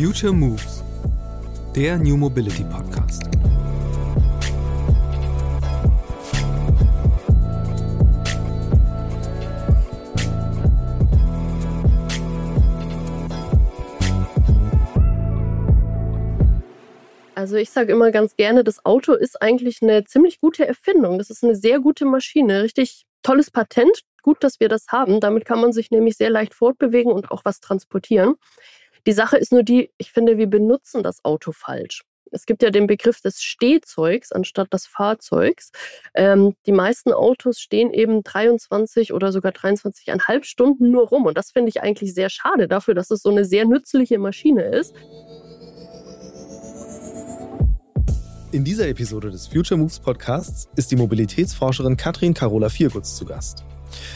Future Moves, der New Mobility Podcast. Also ich sage immer ganz gerne, das Auto ist eigentlich eine ziemlich gute Erfindung. Das ist eine sehr gute Maschine, richtig tolles Patent. Gut, dass wir das haben. Damit kann man sich nämlich sehr leicht fortbewegen und auch was transportieren. Die Sache ist nur die, ich finde, wir benutzen das Auto falsch. Es gibt ja den Begriff des Stehzeugs anstatt des Fahrzeugs. Ähm, die meisten Autos stehen eben 23 oder sogar 23,5 Stunden nur rum. Und das finde ich eigentlich sehr schade dafür, dass es so eine sehr nützliche Maschine ist. In dieser Episode des Future Moves Podcasts ist die Mobilitätsforscherin Katrin Carola Viergutz zu Gast.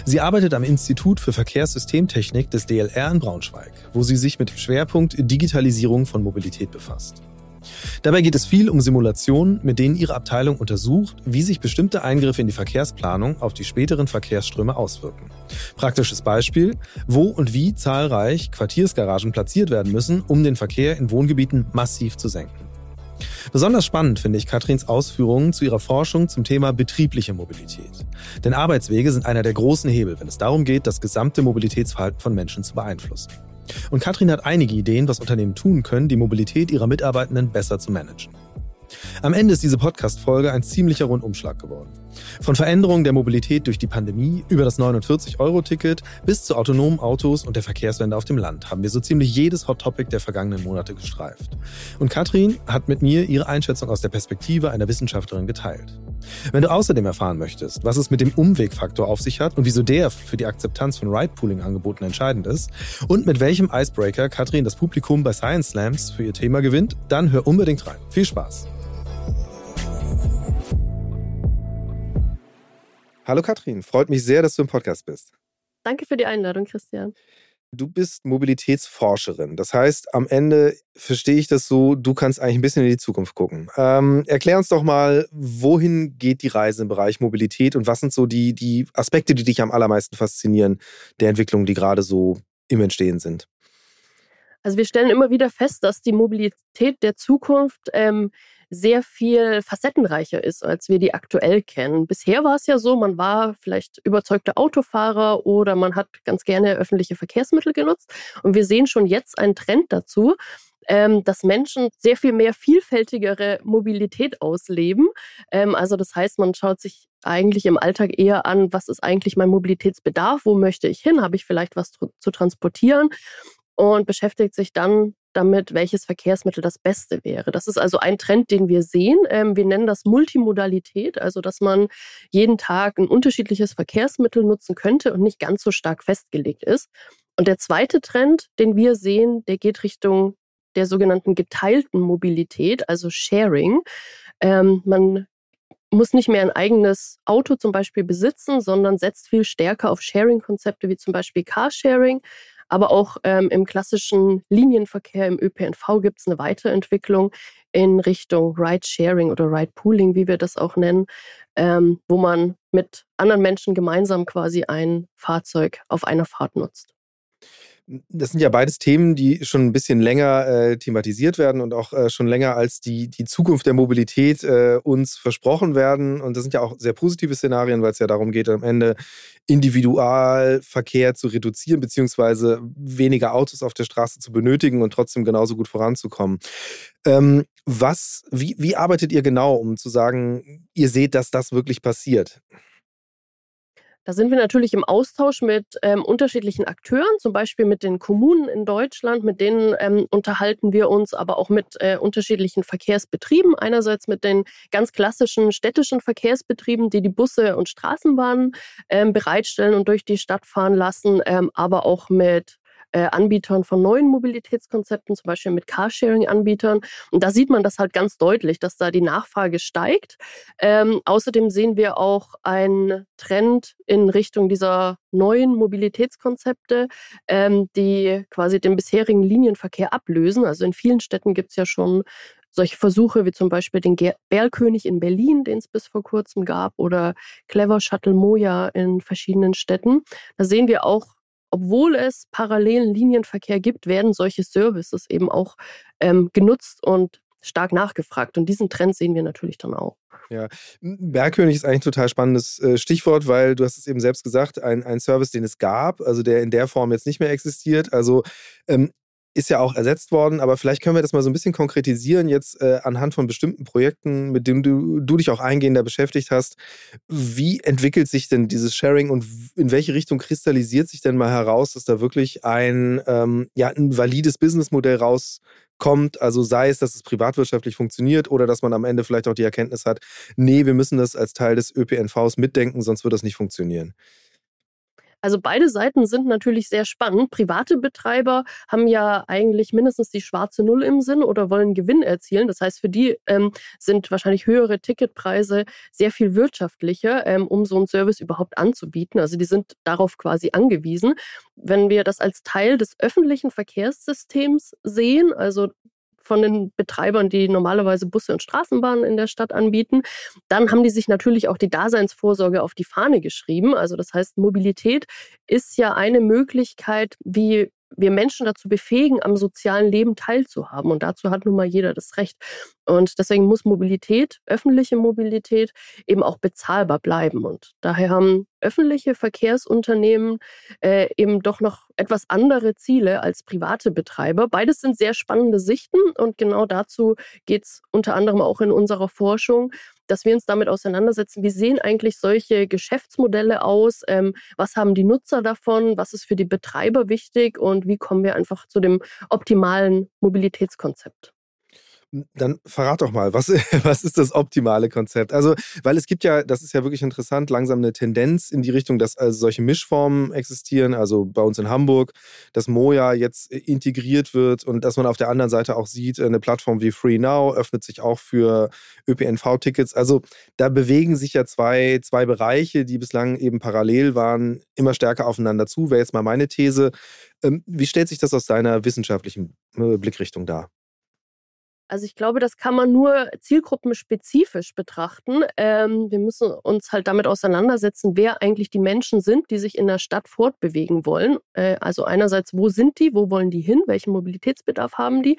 Sie arbeitet am Institut für Verkehrssystemtechnik des DLR in Braunschweig, wo sie sich mit dem Schwerpunkt Digitalisierung von Mobilität befasst. Dabei geht es viel um Simulationen, mit denen ihre Abteilung untersucht, wie sich bestimmte Eingriffe in die Verkehrsplanung auf die späteren Verkehrsströme auswirken. Praktisches Beispiel, wo und wie zahlreich Quartiersgaragen platziert werden müssen, um den Verkehr in Wohngebieten massiv zu senken. Besonders spannend finde ich Katrins Ausführungen zu ihrer Forschung zum Thema betriebliche Mobilität. Denn Arbeitswege sind einer der großen Hebel, wenn es darum geht, das gesamte Mobilitätsverhalten von Menschen zu beeinflussen. Und Katrin hat einige Ideen, was Unternehmen tun können, die Mobilität ihrer Mitarbeitenden besser zu managen. Am Ende ist diese Podcast-Folge ein ziemlicher Rundumschlag geworden. Von Veränderungen der Mobilität durch die Pandemie über das 49-Euro-Ticket bis zu autonomen Autos und der Verkehrswende auf dem Land haben wir so ziemlich jedes Hot Topic der vergangenen Monate gestreift. Und Katrin hat mit mir ihre Einschätzung aus der Perspektive einer Wissenschaftlerin geteilt. Wenn du außerdem erfahren möchtest, was es mit dem Umwegfaktor auf sich hat und wieso der für die Akzeptanz von Ride-Pooling-Angeboten entscheidend ist und mit welchem Icebreaker Katrin das Publikum bei Science Slams für ihr Thema gewinnt, dann hör unbedingt rein. Viel Spaß! Hallo Katrin, freut mich sehr, dass du im Podcast bist. Danke für die Einladung, Christian. Du bist Mobilitätsforscherin. Das heißt, am Ende verstehe ich das so, du kannst eigentlich ein bisschen in die Zukunft gucken. Ähm, erklär uns doch mal, wohin geht die Reise im Bereich Mobilität und was sind so die, die Aspekte, die dich am allermeisten faszinieren, der Entwicklung, die gerade so im Entstehen sind? Also wir stellen immer wieder fest, dass die Mobilität der Zukunft ähm, sehr viel facettenreicher ist, als wir die aktuell kennen. Bisher war es ja so, man war vielleicht überzeugter Autofahrer oder man hat ganz gerne öffentliche Verkehrsmittel genutzt. Und wir sehen schon jetzt einen Trend dazu, ähm, dass Menschen sehr viel mehr vielfältigere Mobilität ausleben. Ähm, also das heißt, man schaut sich eigentlich im Alltag eher an, was ist eigentlich mein Mobilitätsbedarf, wo möchte ich hin, habe ich vielleicht was zu transportieren und beschäftigt sich dann damit, welches Verkehrsmittel das Beste wäre. Das ist also ein Trend, den wir sehen. Ähm, wir nennen das Multimodalität, also dass man jeden Tag ein unterschiedliches Verkehrsmittel nutzen könnte und nicht ganz so stark festgelegt ist. Und der zweite Trend, den wir sehen, der geht Richtung der sogenannten geteilten Mobilität, also Sharing. Ähm, man muss nicht mehr ein eigenes Auto zum Beispiel besitzen, sondern setzt viel stärker auf Sharing-Konzepte wie zum Beispiel Carsharing. Aber auch ähm, im klassischen Linienverkehr, im ÖPNV gibt es eine Weiterentwicklung in Richtung Ride-Sharing oder Ride-Pooling, wie wir das auch nennen, ähm, wo man mit anderen Menschen gemeinsam quasi ein Fahrzeug auf einer Fahrt nutzt das sind ja beides Themen, die schon ein bisschen länger äh, thematisiert werden und auch äh, schon länger als die, die Zukunft der Mobilität äh, uns versprochen werden. Und das sind ja auch sehr positive Szenarien, weil es ja darum geht, am Ende Individualverkehr zu reduzieren, beziehungsweise weniger Autos auf der Straße zu benötigen und trotzdem genauso gut voranzukommen. Ähm, was, wie, wie arbeitet ihr genau, um zu sagen, ihr seht, dass das wirklich passiert? Da sind wir natürlich im Austausch mit ähm, unterschiedlichen Akteuren, zum Beispiel mit den Kommunen in Deutschland, mit denen ähm, unterhalten wir uns, aber auch mit äh, unterschiedlichen Verkehrsbetrieben. Einerseits mit den ganz klassischen städtischen Verkehrsbetrieben, die die Busse und Straßenbahnen ähm, bereitstellen und durch die Stadt fahren lassen, ähm, aber auch mit äh, Anbietern von neuen Mobilitätskonzepten, zum Beispiel mit Carsharing-Anbietern. Und da sieht man das halt ganz deutlich, dass da die Nachfrage steigt. Ähm, außerdem sehen wir auch einen Trend in Richtung dieser neuen Mobilitätskonzepte, ähm, die quasi den bisherigen Linienverkehr ablösen. Also in vielen Städten gibt es ja schon solche Versuche wie zum Beispiel den Bergkönig in Berlin, den es bis vor kurzem gab, oder Clever Shuttle Moja in verschiedenen Städten. Da sehen wir auch obwohl es parallelen Linienverkehr gibt, werden solche Services eben auch ähm, genutzt und stark nachgefragt. Und diesen Trend sehen wir natürlich dann auch. Ja, Bergkönig ist eigentlich ein total spannendes äh, Stichwort, weil du hast es eben selbst gesagt, ein, ein Service, den es gab, also der in der Form jetzt nicht mehr existiert. Also ähm, ist ja auch ersetzt worden, aber vielleicht können wir das mal so ein bisschen konkretisieren jetzt äh, anhand von bestimmten Projekten, mit denen du, du dich auch eingehender beschäftigt hast. Wie entwickelt sich denn dieses Sharing und in welche Richtung kristallisiert sich denn mal heraus, dass da wirklich ein, ähm, ja, ein valides Businessmodell rauskommt? Also sei es, dass es privatwirtschaftlich funktioniert oder dass man am Ende vielleicht auch die Erkenntnis hat, nee, wir müssen das als Teil des ÖPNVs mitdenken, sonst wird das nicht funktionieren. Also beide Seiten sind natürlich sehr spannend. Private Betreiber haben ja eigentlich mindestens die schwarze Null im Sinn oder wollen Gewinn erzielen. Das heißt, für die ähm, sind wahrscheinlich höhere Ticketpreise sehr viel wirtschaftlicher, ähm, um so einen Service überhaupt anzubieten. Also die sind darauf quasi angewiesen. Wenn wir das als Teil des öffentlichen Verkehrssystems sehen, also von den Betreibern, die normalerweise Busse und Straßenbahnen in der Stadt anbieten. Dann haben die sich natürlich auch die Daseinsvorsorge auf die Fahne geschrieben. Also das heißt, Mobilität ist ja eine Möglichkeit, wie wir Menschen dazu befähigen, am sozialen Leben teilzuhaben. Und dazu hat nun mal jeder das Recht. Und deswegen muss Mobilität, öffentliche Mobilität, eben auch bezahlbar bleiben. Und daher haben öffentliche Verkehrsunternehmen äh, eben doch noch etwas andere Ziele als private Betreiber. Beides sind sehr spannende Sichten und genau dazu geht es unter anderem auch in unserer Forschung, dass wir uns damit auseinandersetzen, wie sehen eigentlich solche Geschäftsmodelle aus, ähm, was haben die Nutzer davon, was ist für die Betreiber wichtig? Und wie kommen wir einfach zu dem optimalen Mobilitätskonzept. Dann verrat doch mal, was, was ist das optimale Konzept? Also, weil es gibt ja, das ist ja wirklich interessant, langsam eine Tendenz in die Richtung, dass also solche Mischformen existieren. Also bei uns in Hamburg, dass Moja jetzt integriert wird und dass man auf der anderen Seite auch sieht, eine Plattform wie Free Now öffnet sich auch für ÖPNV-Tickets. Also da bewegen sich ja zwei, zwei Bereiche, die bislang eben parallel waren, immer stärker aufeinander zu. Wäre jetzt mal meine These. Ähm, wie stellt sich das aus deiner wissenschaftlichen äh, Blickrichtung dar? Also ich glaube, das kann man nur zielgruppenspezifisch betrachten. Ähm, wir müssen uns halt damit auseinandersetzen, wer eigentlich die Menschen sind, die sich in der Stadt fortbewegen wollen. Äh, also einerseits, wo sind die, wo wollen die hin, welchen Mobilitätsbedarf haben die,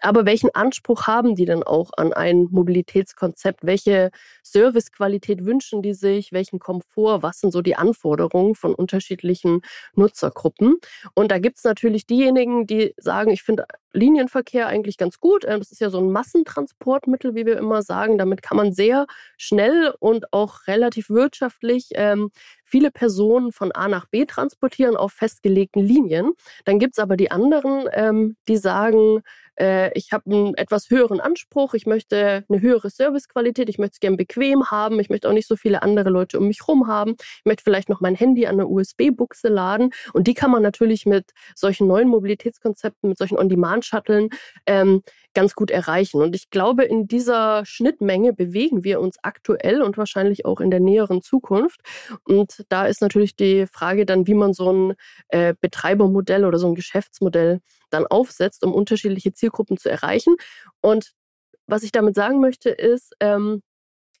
aber welchen Anspruch haben die denn auch an ein Mobilitätskonzept? Welche Servicequalität wünschen die sich? Welchen Komfort? Was sind so die Anforderungen von unterschiedlichen Nutzergruppen? Und da gibt es natürlich diejenigen, die sagen, ich finde Linienverkehr eigentlich ganz gut. Ähm, das ist ja so ein Massentransportmittel, wie wir immer sagen. Damit kann man sehr schnell und auch relativ wirtschaftlich ähm, viele Personen von A nach B transportieren auf festgelegten Linien. Dann gibt es aber die anderen, ähm, die sagen, äh, ich habe einen etwas höheren Anspruch, ich möchte eine höhere Servicequalität, ich möchte es gerne bequem haben, ich möchte auch nicht so viele andere Leute um mich herum haben, ich möchte vielleicht noch mein Handy an eine USB-Buchse laden und die kann man natürlich mit solchen neuen Mobilitätskonzepten, mit solchen On-Demand-Shuttlen ähm, ganz gut erreichen. Und ich glaube, in dieser Schnittmenge bewegen wir uns aktuell und wahrscheinlich auch in der näheren Zukunft. Und da ist natürlich die Frage dann, wie man so ein äh, Betreibermodell oder so ein Geschäftsmodell dann aufsetzt, um unterschiedliche Zielgruppen zu erreichen. Und was ich damit sagen möchte, ist, ähm,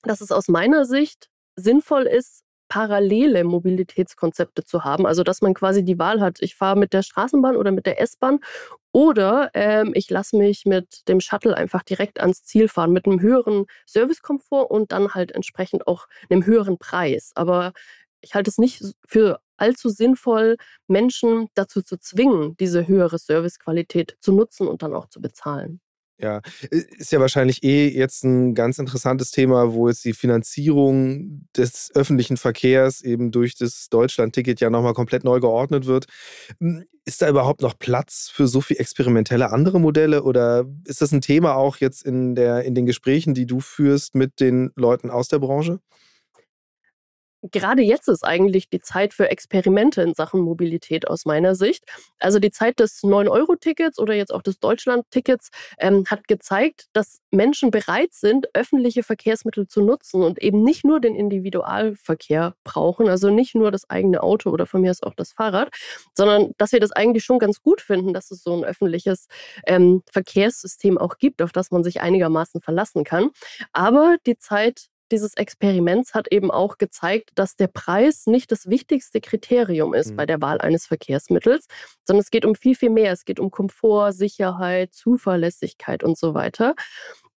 dass es aus meiner Sicht sinnvoll ist, parallele Mobilitätskonzepte zu haben. Also dass man quasi die Wahl hat, ich fahre mit der Straßenbahn oder mit der S-Bahn oder ähm, ich lasse mich mit dem Shuttle einfach direkt ans Ziel fahren mit einem höheren Servicekomfort und dann halt entsprechend auch einem höheren Preis. Aber ich halte es nicht für allzu sinnvoll, Menschen dazu zu zwingen, diese höhere Servicequalität zu nutzen und dann auch zu bezahlen. Ja, ist ja wahrscheinlich eh jetzt ein ganz interessantes Thema, wo jetzt die Finanzierung des öffentlichen Verkehrs eben durch das Deutschland-Ticket ja nochmal komplett neu geordnet wird. Hm, ist da überhaupt noch Platz für so viel experimentelle andere Modelle oder ist das ein Thema auch jetzt in, der, in den Gesprächen, die du führst mit den Leuten aus der Branche? Gerade jetzt ist eigentlich die Zeit für Experimente in Sachen Mobilität aus meiner Sicht. Also die Zeit des 9-Euro-Tickets oder jetzt auch des Deutschland-Tickets ähm, hat gezeigt, dass Menschen bereit sind, öffentliche Verkehrsmittel zu nutzen und eben nicht nur den Individualverkehr brauchen, also nicht nur das eigene Auto oder von mir ist auch das Fahrrad, sondern dass wir das eigentlich schon ganz gut finden, dass es so ein öffentliches ähm, Verkehrssystem auch gibt, auf das man sich einigermaßen verlassen kann. Aber die Zeit dieses Experiments hat eben auch gezeigt, dass der Preis nicht das wichtigste Kriterium ist mhm. bei der Wahl eines Verkehrsmittels, sondern es geht um viel, viel mehr. Es geht um Komfort, Sicherheit, Zuverlässigkeit und so weiter.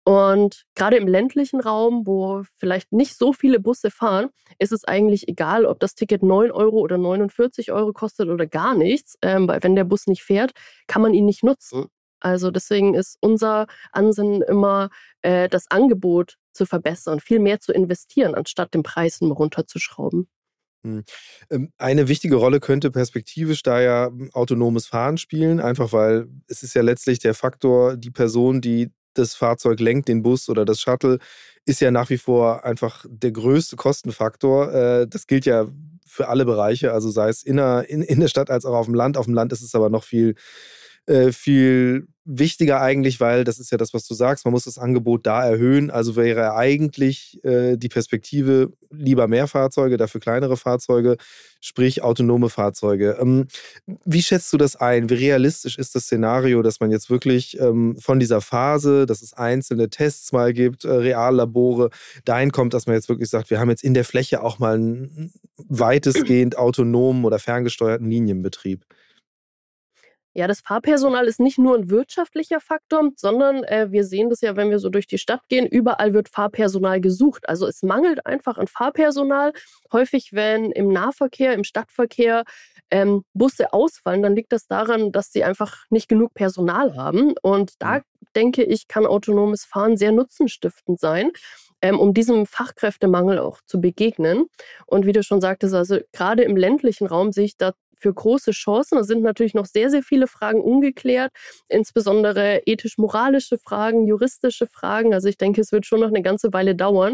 Und gerade im ländlichen Raum, wo vielleicht nicht so viele Busse fahren, ist es eigentlich egal, ob das Ticket 9 Euro oder 49 Euro kostet oder gar nichts. Ähm, weil wenn der Bus nicht fährt, kann man ihn nicht nutzen. Also deswegen ist unser Ansinnen immer, äh, das Angebot zu verbessern, viel mehr zu investieren, anstatt den Preis nur runterzuschrauben. Hm. Ähm, eine wichtige Rolle könnte perspektivisch da ja hm, autonomes Fahren spielen, einfach weil es ist ja letztlich der Faktor, die Person, die das Fahrzeug lenkt, den Bus oder das Shuttle, ist ja nach wie vor einfach der größte Kostenfaktor. Äh, das gilt ja für alle Bereiche, also sei es in der, in, in der Stadt als auch auf dem Land. Auf dem Land ist es aber noch viel äh, viel wichtiger eigentlich, weil das ist ja das, was du sagst, man muss das Angebot da erhöhen. Also wäre eigentlich äh, die Perspektive lieber mehr Fahrzeuge, dafür kleinere Fahrzeuge, sprich autonome Fahrzeuge. Ähm, wie schätzt du das ein? Wie realistisch ist das Szenario, dass man jetzt wirklich ähm, von dieser Phase, dass es einzelne Tests mal gibt, äh, Reallabore, dahin kommt, dass man jetzt wirklich sagt, wir haben jetzt in der Fläche auch mal einen weitestgehend autonomen oder ferngesteuerten Linienbetrieb? Ja, das Fahrpersonal ist nicht nur ein wirtschaftlicher Faktor, sondern äh, wir sehen das ja, wenn wir so durch die Stadt gehen, überall wird Fahrpersonal gesucht. Also es mangelt einfach an Fahrpersonal. Häufig, wenn im Nahverkehr, im Stadtverkehr ähm, Busse ausfallen, dann liegt das daran, dass sie einfach nicht genug Personal haben. Und da denke ich, kann autonomes Fahren sehr nutzenstiftend sein. Ähm, um diesem Fachkräftemangel auch zu begegnen. Und wie du schon sagtest, also gerade im ländlichen Raum sehe ich da für große Chancen. Da sind natürlich noch sehr, sehr viele Fragen ungeklärt, insbesondere ethisch-moralische Fragen, juristische Fragen. Also ich denke, es wird schon noch eine ganze Weile dauern.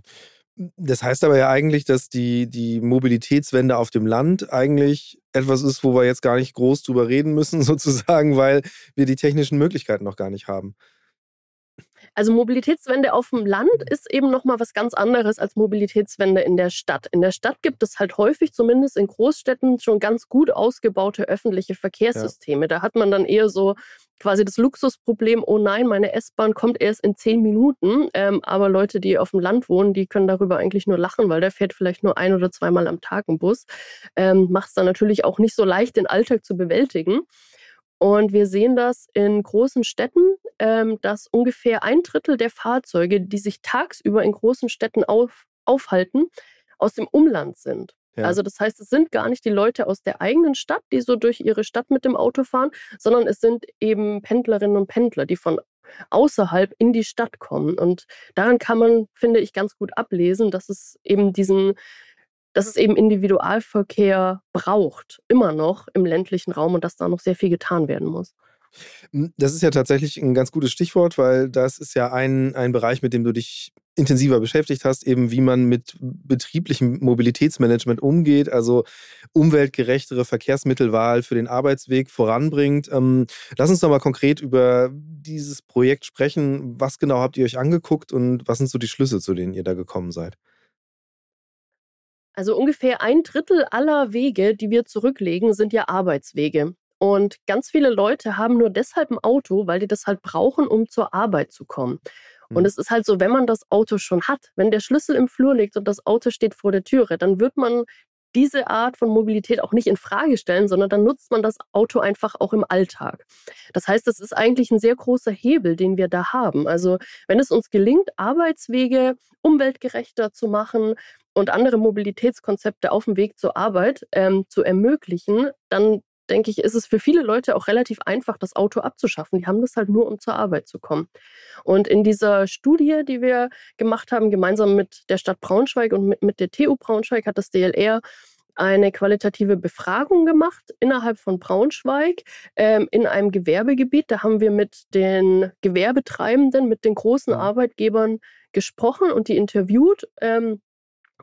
Das heißt aber ja eigentlich, dass die, die Mobilitätswende auf dem Land eigentlich etwas ist, wo wir jetzt gar nicht groß drüber reden müssen, sozusagen, weil wir die technischen Möglichkeiten noch gar nicht haben. Also Mobilitätswende auf dem Land ist eben nochmal was ganz anderes als Mobilitätswende in der Stadt. In der Stadt gibt es halt häufig, zumindest in Großstädten, schon ganz gut ausgebaute öffentliche Verkehrssysteme. Ja. Da hat man dann eher so quasi das Luxusproblem, oh nein, meine S-Bahn kommt erst in zehn Minuten. Ähm, aber Leute, die auf dem Land wohnen, die können darüber eigentlich nur lachen, weil der fährt vielleicht nur ein oder zweimal am Tag ein Bus. Ähm, Macht es dann natürlich auch nicht so leicht, den Alltag zu bewältigen. Und wir sehen das in großen Städten, ähm, dass ungefähr ein Drittel der Fahrzeuge, die sich tagsüber in großen Städten auf, aufhalten, aus dem Umland sind. Ja. Also das heißt, es sind gar nicht die Leute aus der eigenen Stadt, die so durch ihre Stadt mit dem Auto fahren, sondern es sind eben Pendlerinnen und Pendler, die von außerhalb in die Stadt kommen. Und daran kann man, finde ich, ganz gut ablesen, dass es eben diesen dass es eben Individualverkehr braucht, immer noch im ländlichen Raum und dass da noch sehr viel getan werden muss. Hm, das ist ja tatsächlich ein ganz gutes Stichwort, weil das ist ja ein, ein Bereich, mit dem du dich intensiver beschäftigt hast, eben wie man mit betrieblichem Mobilitätsmanagement umgeht, also umweltgerechtere Verkehrsmittelwahl für den Arbeitsweg voranbringt. Ähm, lass uns doch mal konkret über dieses Projekt sprechen. Was genau habt ihr euch angeguckt und was sind so die Schlüsse, zu denen ihr da gekommen seid? Also ungefähr ein Drittel aller Wege, die wir zurücklegen, sind ja Arbeitswege. Und ganz viele Leute haben nur deshalb ein Auto, weil die das halt brauchen, um zur Arbeit zu kommen. Und hm. es ist halt so, wenn man das Auto schon hat, wenn der Schlüssel im Flur liegt und das Auto steht vor der Türe, dann wird man diese Art von Mobilität auch nicht in Frage stellen, sondern dann nutzt man das Auto einfach auch im Alltag. Das heißt, das ist eigentlich ein sehr großer Hebel, den wir da haben. Also, wenn es uns gelingt, Arbeitswege umweltgerechter zu machen, und andere Mobilitätskonzepte auf dem Weg zur Arbeit ähm, zu ermöglichen, dann denke ich, ist es für viele Leute auch relativ einfach, das Auto abzuschaffen. Die haben das halt nur, um zur Arbeit zu kommen. Und in dieser Studie, die wir gemacht haben, gemeinsam mit der Stadt Braunschweig und mit, mit der TU Braunschweig, hat das DLR eine qualitative Befragung gemacht innerhalb von Braunschweig ähm, in einem Gewerbegebiet. Da haben wir mit den Gewerbetreibenden, mit den großen mhm. Arbeitgebern gesprochen und die interviewt. Ähm,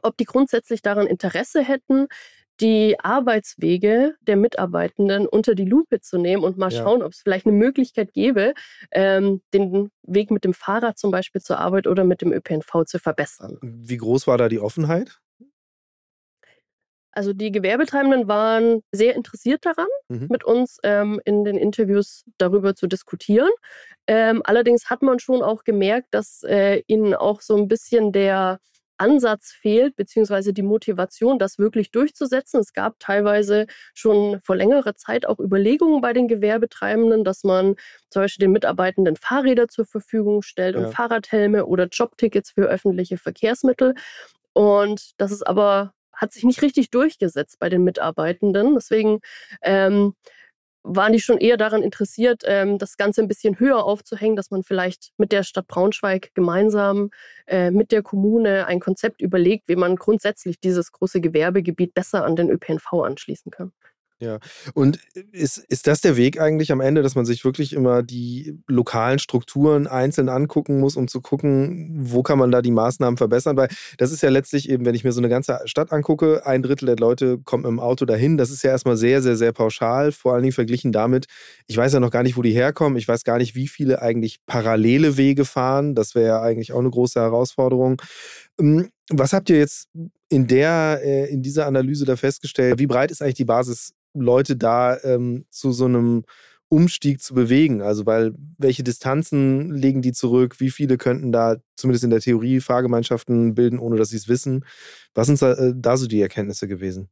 ob die grundsätzlich daran Interesse hätten, die Arbeitswege der Mitarbeitenden unter die Lupe zu nehmen und mal ja. schauen, ob es vielleicht eine Möglichkeit gäbe, ähm, den Weg mit dem Fahrrad zum Beispiel zur Arbeit oder mit dem ÖPNV zu verbessern. Wie groß war da die Offenheit? Also die Gewerbetreibenden waren sehr interessiert daran, mhm. mit uns ähm, in den Interviews darüber zu diskutieren. Ähm, allerdings hat man schon auch gemerkt, dass äh, ihnen auch so ein bisschen der Ansatz fehlt, beziehungsweise die Motivation, das wirklich durchzusetzen. Es gab teilweise schon vor längerer Zeit auch Überlegungen bei den Gewerbetreibenden, dass man zum Beispiel den Mitarbeitenden Fahrräder zur Verfügung stellt und Fahrradhelme oder Jobtickets für öffentliche Verkehrsmittel. Und das ist aber, hat sich nicht richtig durchgesetzt bei den Mitarbeitenden. Deswegen ähm, waren die schon eher daran interessiert, ähm, das Ganze ein bisschen höher aufzuhängen, dass man vielleicht mit der Stadt Braunschweig gemeinsam äh, mit der Kommune ein Konzept überlegt, wie man grundsätzlich dieses große Gewerbegebiet besser an den ÖPNV anschließen kann. Ja, und ist, ist das der Weg eigentlich am Ende, dass man sich wirklich immer die lokalen Strukturen einzeln angucken muss, um zu gucken, wo kann man da die Maßnahmen verbessern? Weil das ist ja letztlich eben, wenn ich mir so eine ganze Stadt angucke, ein Drittel der Leute kommt mit dem Auto dahin. Das ist ja erstmal sehr, sehr, sehr pauschal, vor allen Dingen verglichen damit, ich weiß ja noch gar nicht, wo die herkommen. Ich weiß gar nicht, wie viele eigentlich parallele Wege fahren. Das wäre ja eigentlich auch eine große Herausforderung. Hm, was habt ihr jetzt in der, äh, in dieser Analyse da festgestellt? Wie breit ist eigentlich die Basis Leute da ähm, zu so einem Umstieg zu bewegen? Also, weil welche Distanzen legen die zurück? Wie viele könnten da zumindest in der Theorie Fahrgemeinschaften bilden, ohne dass sie es wissen? Was sind da, äh, da so die Erkenntnisse gewesen?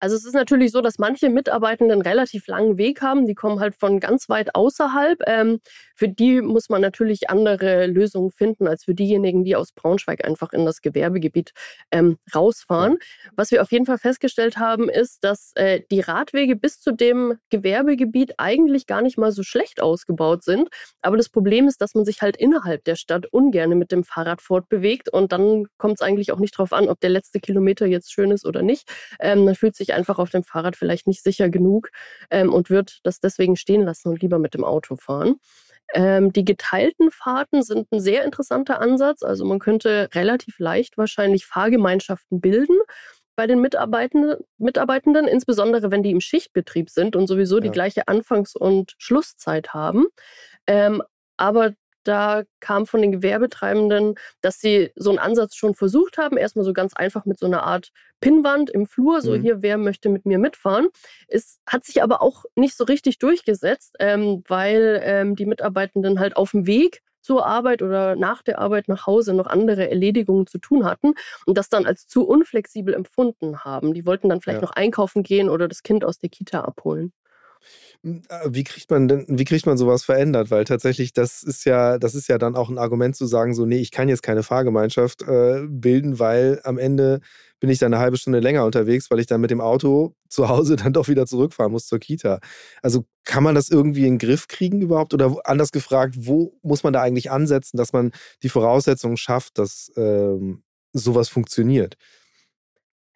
Also es ist natürlich so, dass manche Mitarbeitenden einen relativ langen Weg haben. Die kommen halt von ganz weit außerhalb. Ähm, für die muss man natürlich andere Lösungen finden als für diejenigen, die aus Braunschweig einfach in das Gewerbegebiet ähm, rausfahren. Was wir auf jeden Fall festgestellt haben, ist, dass äh, die Radwege bis zu dem Gewerbegebiet eigentlich gar nicht mal so schlecht ausgebaut sind. Aber das Problem ist, dass man sich halt innerhalb der Stadt ungern mit dem Fahrrad fortbewegt. Und dann kommt es eigentlich auch nicht darauf an, ob der letzte Kilometer jetzt schön ist oder nicht. Ähm, man fühlt sich sich einfach auf dem Fahrrad vielleicht nicht sicher genug ähm, und wird das deswegen stehen lassen und lieber mit dem Auto fahren. Ähm, die geteilten Fahrten sind ein sehr interessanter Ansatz. Also man könnte relativ leicht wahrscheinlich Fahrgemeinschaften bilden bei den Mitarbeitenden, Mitarbeitenden, insbesondere wenn die im Schichtbetrieb sind und sowieso ja. die gleiche Anfangs- und Schlusszeit haben. Ähm, aber da kam von den Gewerbetreibenden, dass sie so einen Ansatz schon versucht haben. Erstmal so ganz einfach mit so einer Art Pinnwand im Flur, so mhm. hier, wer möchte mit mir mitfahren. Es hat sich aber auch nicht so richtig durchgesetzt, ähm, weil ähm, die Mitarbeitenden halt auf dem Weg zur Arbeit oder nach der Arbeit nach Hause noch andere Erledigungen zu tun hatten und das dann als zu unflexibel empfunden haben. Die wollten dann vielleicht ja. noch einkaufen gehen oder das Kind aus der Kita abholen. Hm, äh, wie kriegt man denn, wie kriegt man sowas verändert? Weil tatsächlich, das ist ja, das ist ja dann auch ein Argument zu sagen, so, nee, ich kann jetzt keine Fahrgemeinschaft äh, bilden, weil am Ende bin ich dann eine halbe Stunde länger unterwegs, weil ich dann mit dem Auto zu Hause dann doch wieder zurückfahren muss zur Kita. Also kann man das irgendwie in den Griff kriegen überhaupt? Oder anders gefragt, wo muss man da eigentlich ansetzen, dass man die Voraussetzungen schafft, dass ähm, sowas funktioniert?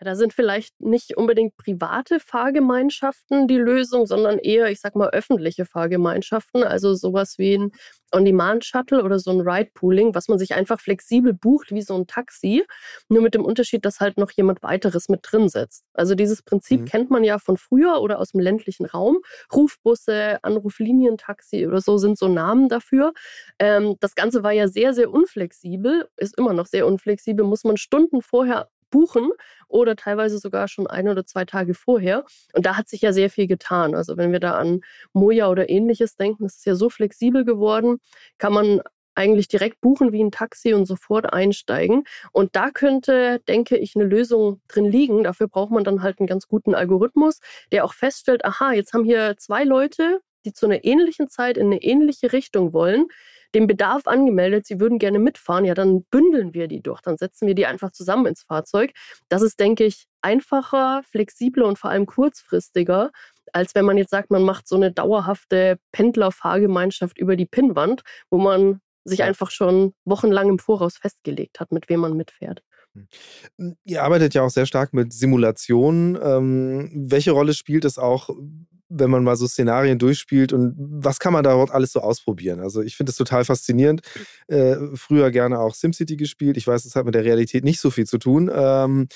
Da sind vielleicht nicht unbedingt private Fahrgemeinschaften die Lösung, sondern eher, ich sag mal, öffentliche Fahrgemeinschaften. Also sowas wie ein On-Demand-Shuttle oder so ein Ride-Pooling, was man sich einfach flexibel bucht wie so ein Taxi. Nur mit dem Unterschied, dass halt noch jemand weiteres mit drin sitzt. Also dieses Prinzip mhm. kennt man ja von früher oder aus dem ländlichen Raum. Rufbusse, Anruflinientaxi oder so sind so Namen dafür. Ähm, das Ganze war ja sehr, sehr unflexibel, ist immer noch sehr unflexibel, muss man Stunden vorher buchen oder teilweise sogar schon ein oder zwei Tage vorher. Und da hat sich ja sehr viel getan. Also wenn wir da an Moja oder ähnliches denken, das ist ja so flexibel geworden, kann man eigentlich direkt buchen wie ein Taxi und sofort einsteigen. Und da könnte, denke ich, eine Lösung drin liegen. Dafür braucht man dann halt einen ganz guten Algorithmus, der auch feststellt, aha, jetzt haben hier zwei Leute, die zu einer ähnlichen Zeit in eine ähnliche Richtung wollen den Bedarf angemeldet, sie würden gerne mitfahren, ja, dann bündeln wir die doch, dann setzen wir die einfach zusammen ins Fahrzeug. Das ist, denke ich, einfacher, flexibler und vor allem kurzfristiger, als wenn man jetzt sagt, man macht so eine dauerhafte Pendlerfahrgemeinschaft über die Pinnwand, wo man sich einfach schon wochenlang im Voraus festgelegt hat, mit wem man mitfährt. Hm. Ihr arbeitet ja auch sehr stark mit Simulationen. Ähm, welche Rolle spielt es auch wenn man mal so Szenarien durchspielt und was kann man dort alles so ausprobieren? Also ich finde es total faszinierend. Äh, früher gerne auch SimCity gespielt. Ich weiß, es hat mit der Realität nicht so viel zu tun. Ähm,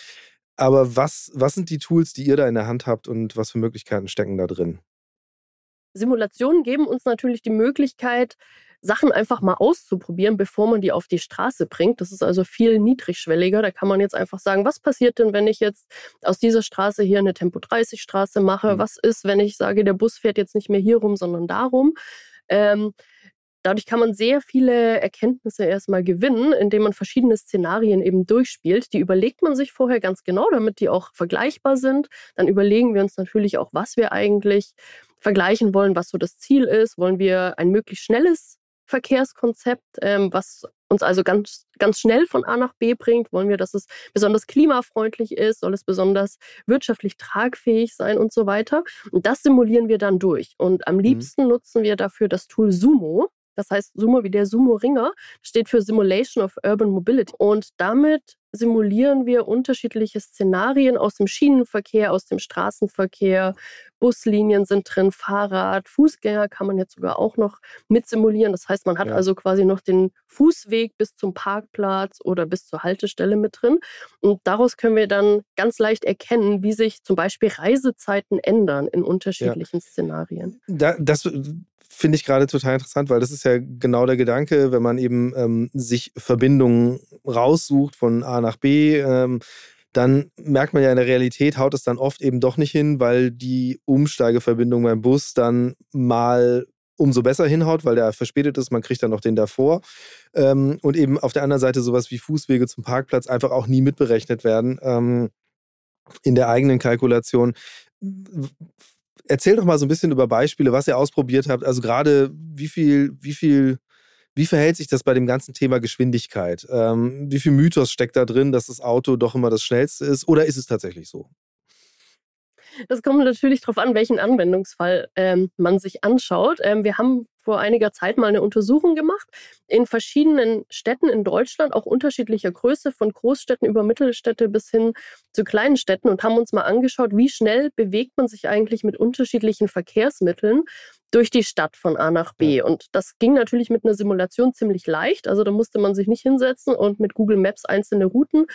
aber was, was sind die Tools, die ihr da in der Hand habt und was für Möglichkeiten stecken da drin? Simulationen geben uns natürlich die Möglichkeit, Sachen einfach mal auszuprobieren, bevor man die auf die Straße bringt. Das ist also viel niedrigschwelliger. Da kann man jetzt einfach sagen, was passiert denn, wenn ich jetzt aus dieser Straße hier eine Tempo 30 Straße mache? Mhm. Was ist, wenn ich sage, der Bus fährt jetzt nicht mehr hier rum, sondern darum? Ähm, dadurch kann man sehr viele Erkenntnisse erstmal gewinnen, indem man verschiedene Szenarien eben durchspielt. Die überlegt man sich vorher ganz genau, damit die auch vergleichbar sind. Dann überlegen wir uns natürlich auch, was wir eigentlich vergleichen wollen, was so das Ziel ist. Wollen wir ein möglichst schnelles Verkehrskonzept, ähm, was uns also ganz, ganz schnell von A nach B bringt? Wollen wir, dass es besonders klimafreundlich ist? Soll es besonders wirtschaftlich tragfähig sein und so weiter? Und das simulieren wir dann durch. Und am mhm. liebsten mhm. nutzen wir dafür das Tool Sumo. Das heißt, Sumo wie der Sumo-Ringer steht für Simulation of Urban Mobility. Und damit simulieren wir unterschiedliche Szenarien aus dem Schienenverkehr, aus dem Straßenverkehr. Buslinien sind drin, Fahrrad, Fußgänger kann man jetzt sogar auch noch mit simulieren. Das heißt, man hat ja. also quasi noch den Fußweg bis zum Parkplatz oder bis zur Haltestelle mit drin. Und daraus können wir dann ganz leicht erkennen, wie sich zum Beispiel Reisezeiten ändern in unterschiedlichen ja. Szenarien. Da, das finde ich gerade total interessant, weil das ist ja genau der Gedanke, wenn man eben ähm, sich Verbindungen raussucht von A nach B, ähm, dann merkt man ja in der Realität, haut es dann oft eben doch nicht hin, weil die Umsteigeverbindung beim Bus dann mal umso besser hinhaut, weil der verspätet ist, man kriegt dann noch den davor. Ähm, und eben auf der anderen Seite sowas wie Fußwege zum Parkplatz einfach auch nie mitberechnet werden ähm, in der eigenen Kalkulation erzähl doch mal so ein bisschen über Beispiele, was ihr ausprobiert habt. Also gerade wie viel, wie viel, wie verhält sich das bei dem ganzen Thema Geschwindigkeit? Ähm, wie viel Mythos steckt da drin, dass das Auto doch immer das schnellste ist? Oder ist es tatsächlich so? Das kommt natürlich darauf an, welchen Anwendungsfall ähm, man sich anschaut. Ähm, wir haben vor einiger Zeit mal eine Untersuchung gemacht in verschiedenen Städten in Deutschland, auch unterschiedlicher Größe, von Großstädten über Mittelstädte bis hin zu kleinen Städten und haben uns mal angeschaut, wie schnell bewegt man sich eigentlich mit unterschiedlichen Verkehrsmitteln durch die Stadt von A nach B. Und das ging natürlich mit einer Simulation ziemlich leicht. Also da musste man sich nicht hinsetzen und mit Google Maps einzelne Routen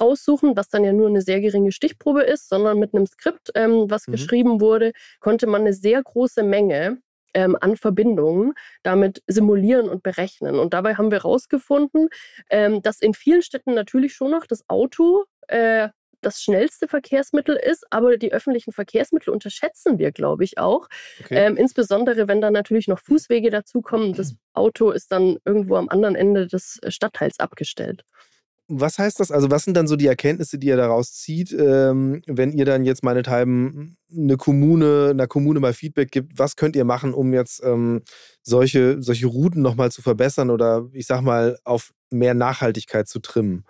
raussuchen, was dann ja nur eine sehr geringe Stichprobe ist, sondern mit einem Skript, ähm, was mhm. geschrieben wurde, konnte man eine sehr große Menge ähm, an Verbindungen damit simulieren und berechnen. Und dabei haben wir herausgefunden, ähm, dass in vielen Städten natürlich schon noch das Auto äh, das schnellste Verkehrsmittel ist, aber die öffentlichen Verkehrsmittel unterschätzen wir, glaube ich, auch. Okay. Ähm, insbesondere, wenn dann natürlich noch Fußwege dazukommen. Das Auto ist dann irgendwo am anderen Ende des Stadtteils abgestellt was heißt das? Also, was sind dann so die Erkenntnisse, die ihr daraus zieht, ähm, wenn ihr dann jetzt meinethalben eine Kommune, einer Kommune mal Feedback gibt? Was könnt ihr machen, um jetzt ähm, solche, solche Routen nochmal zu verbessern oder ich sag mal auf mehr Nachhaltigkeit zu trimmen?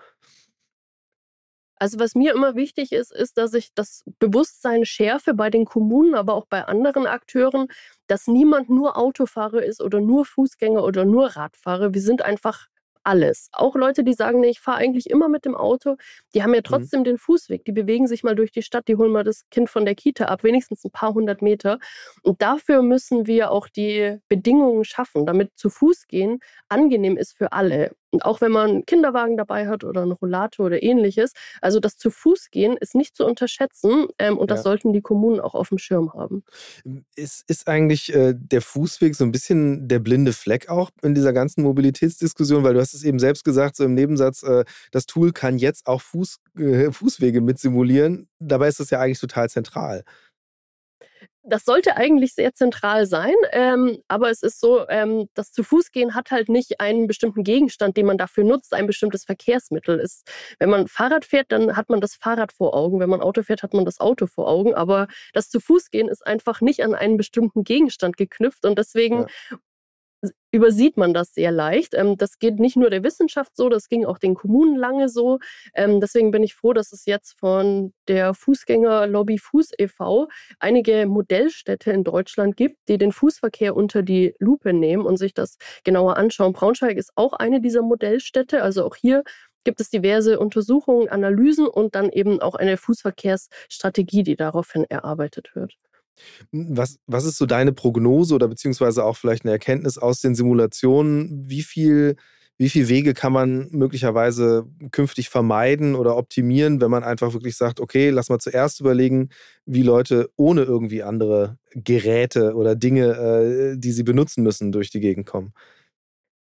Also was mir immer wichtig ist, ist, dass ich das Bewusstsein schärfe bei den Kommunen, aber auch bei anderen Akteuren, dass niemand nur Autofahrer ist oder nur Fußgänger oder nur Radfahrer. Wir sind einfach alles. Auch Leute, die sagen, nee, ich fahre eigentlich immer mit dem Auto, die haben ja mhm. trotzdem mhm. den Fußweg. Die bewegen sich mal durch die Stadt, die holen mal das Kind von der Kita ab, wenigstens ein paar hundert Meter. Und dafür müssen wir auch die Bedingungen schaffen, damit zu Fuß gehen angenehm ist für alle. Und auch wenn man einen Kinderwagen dabei hat oder einen Rollator oder ähnliches, also das zu Fuß gehen ist nicht zu unterschätzen ähm, und das ja. sollten die Kommunen auch auf dem Schirm haben. Ist, ist eigentlich äh, der Fußweg so ein bisschen der blinde Fleck auch in dieser ganzen Mobilitätsdiskussion? Weil du hast es eben selbst gesagt, so im Nebensatz, äh, das Tool kann jetzt auch Fuß, äh, Fußwege mit simulieren. Dabei ist das ja eigentlich total zentral. Das sollte eigentlich sehr zentral sein, ähm, aber es ist so, ähm, das zu Fuß gehen hat halt nicht einen bestimmten Gegenstand, den man dafür nutzt, ein bestimmtes Verkehrsmittel ist. Wenn man Fahrrad fährt, dann hat man das Fahrrad vor Augen. Wenn man Auto fährt, hat man das Auto vor Augen. Aber das zu Fuß gehen ist einfach nicht an einen bestimmten Gegenstand geknüpft und deswegen ja übersieht man das sehr leicht. Ähm, das geht nicht nur der Wissenschaft so, das ging auch den Kommunen lange so. Ähm, deswegen bin ich froh, dass es jetzt von der Fußgängerlobby Fuß e.V. einige Modellstädte in Deutschland gibt, die den Fußverkehr unter die Lupe nehmen und sich das genauer anschauen. Braunschweig ist auch eine dieser Modellstädte. Also auch hier gibt es diverse Untersuchungen, Analysen und dann eben auch eine Fußverkehrsstrategie, die daraufhin erarbeitet wird. Was, was ist so deine Prognose oder beziehungsweise auch vielleicht eine Erkenntnis aus den Simulationen? Wie viel, wie viel Wege kann man möglicherweise künftig vermeiden oder optimieren, wenn man einfach wirklich sagt, okay, lass mal zuerst überlegen, wie Leute ohne irgendwie andere Geräte oder Dinge, äh, die sie benutzen müssen, durch die Gegend kommen?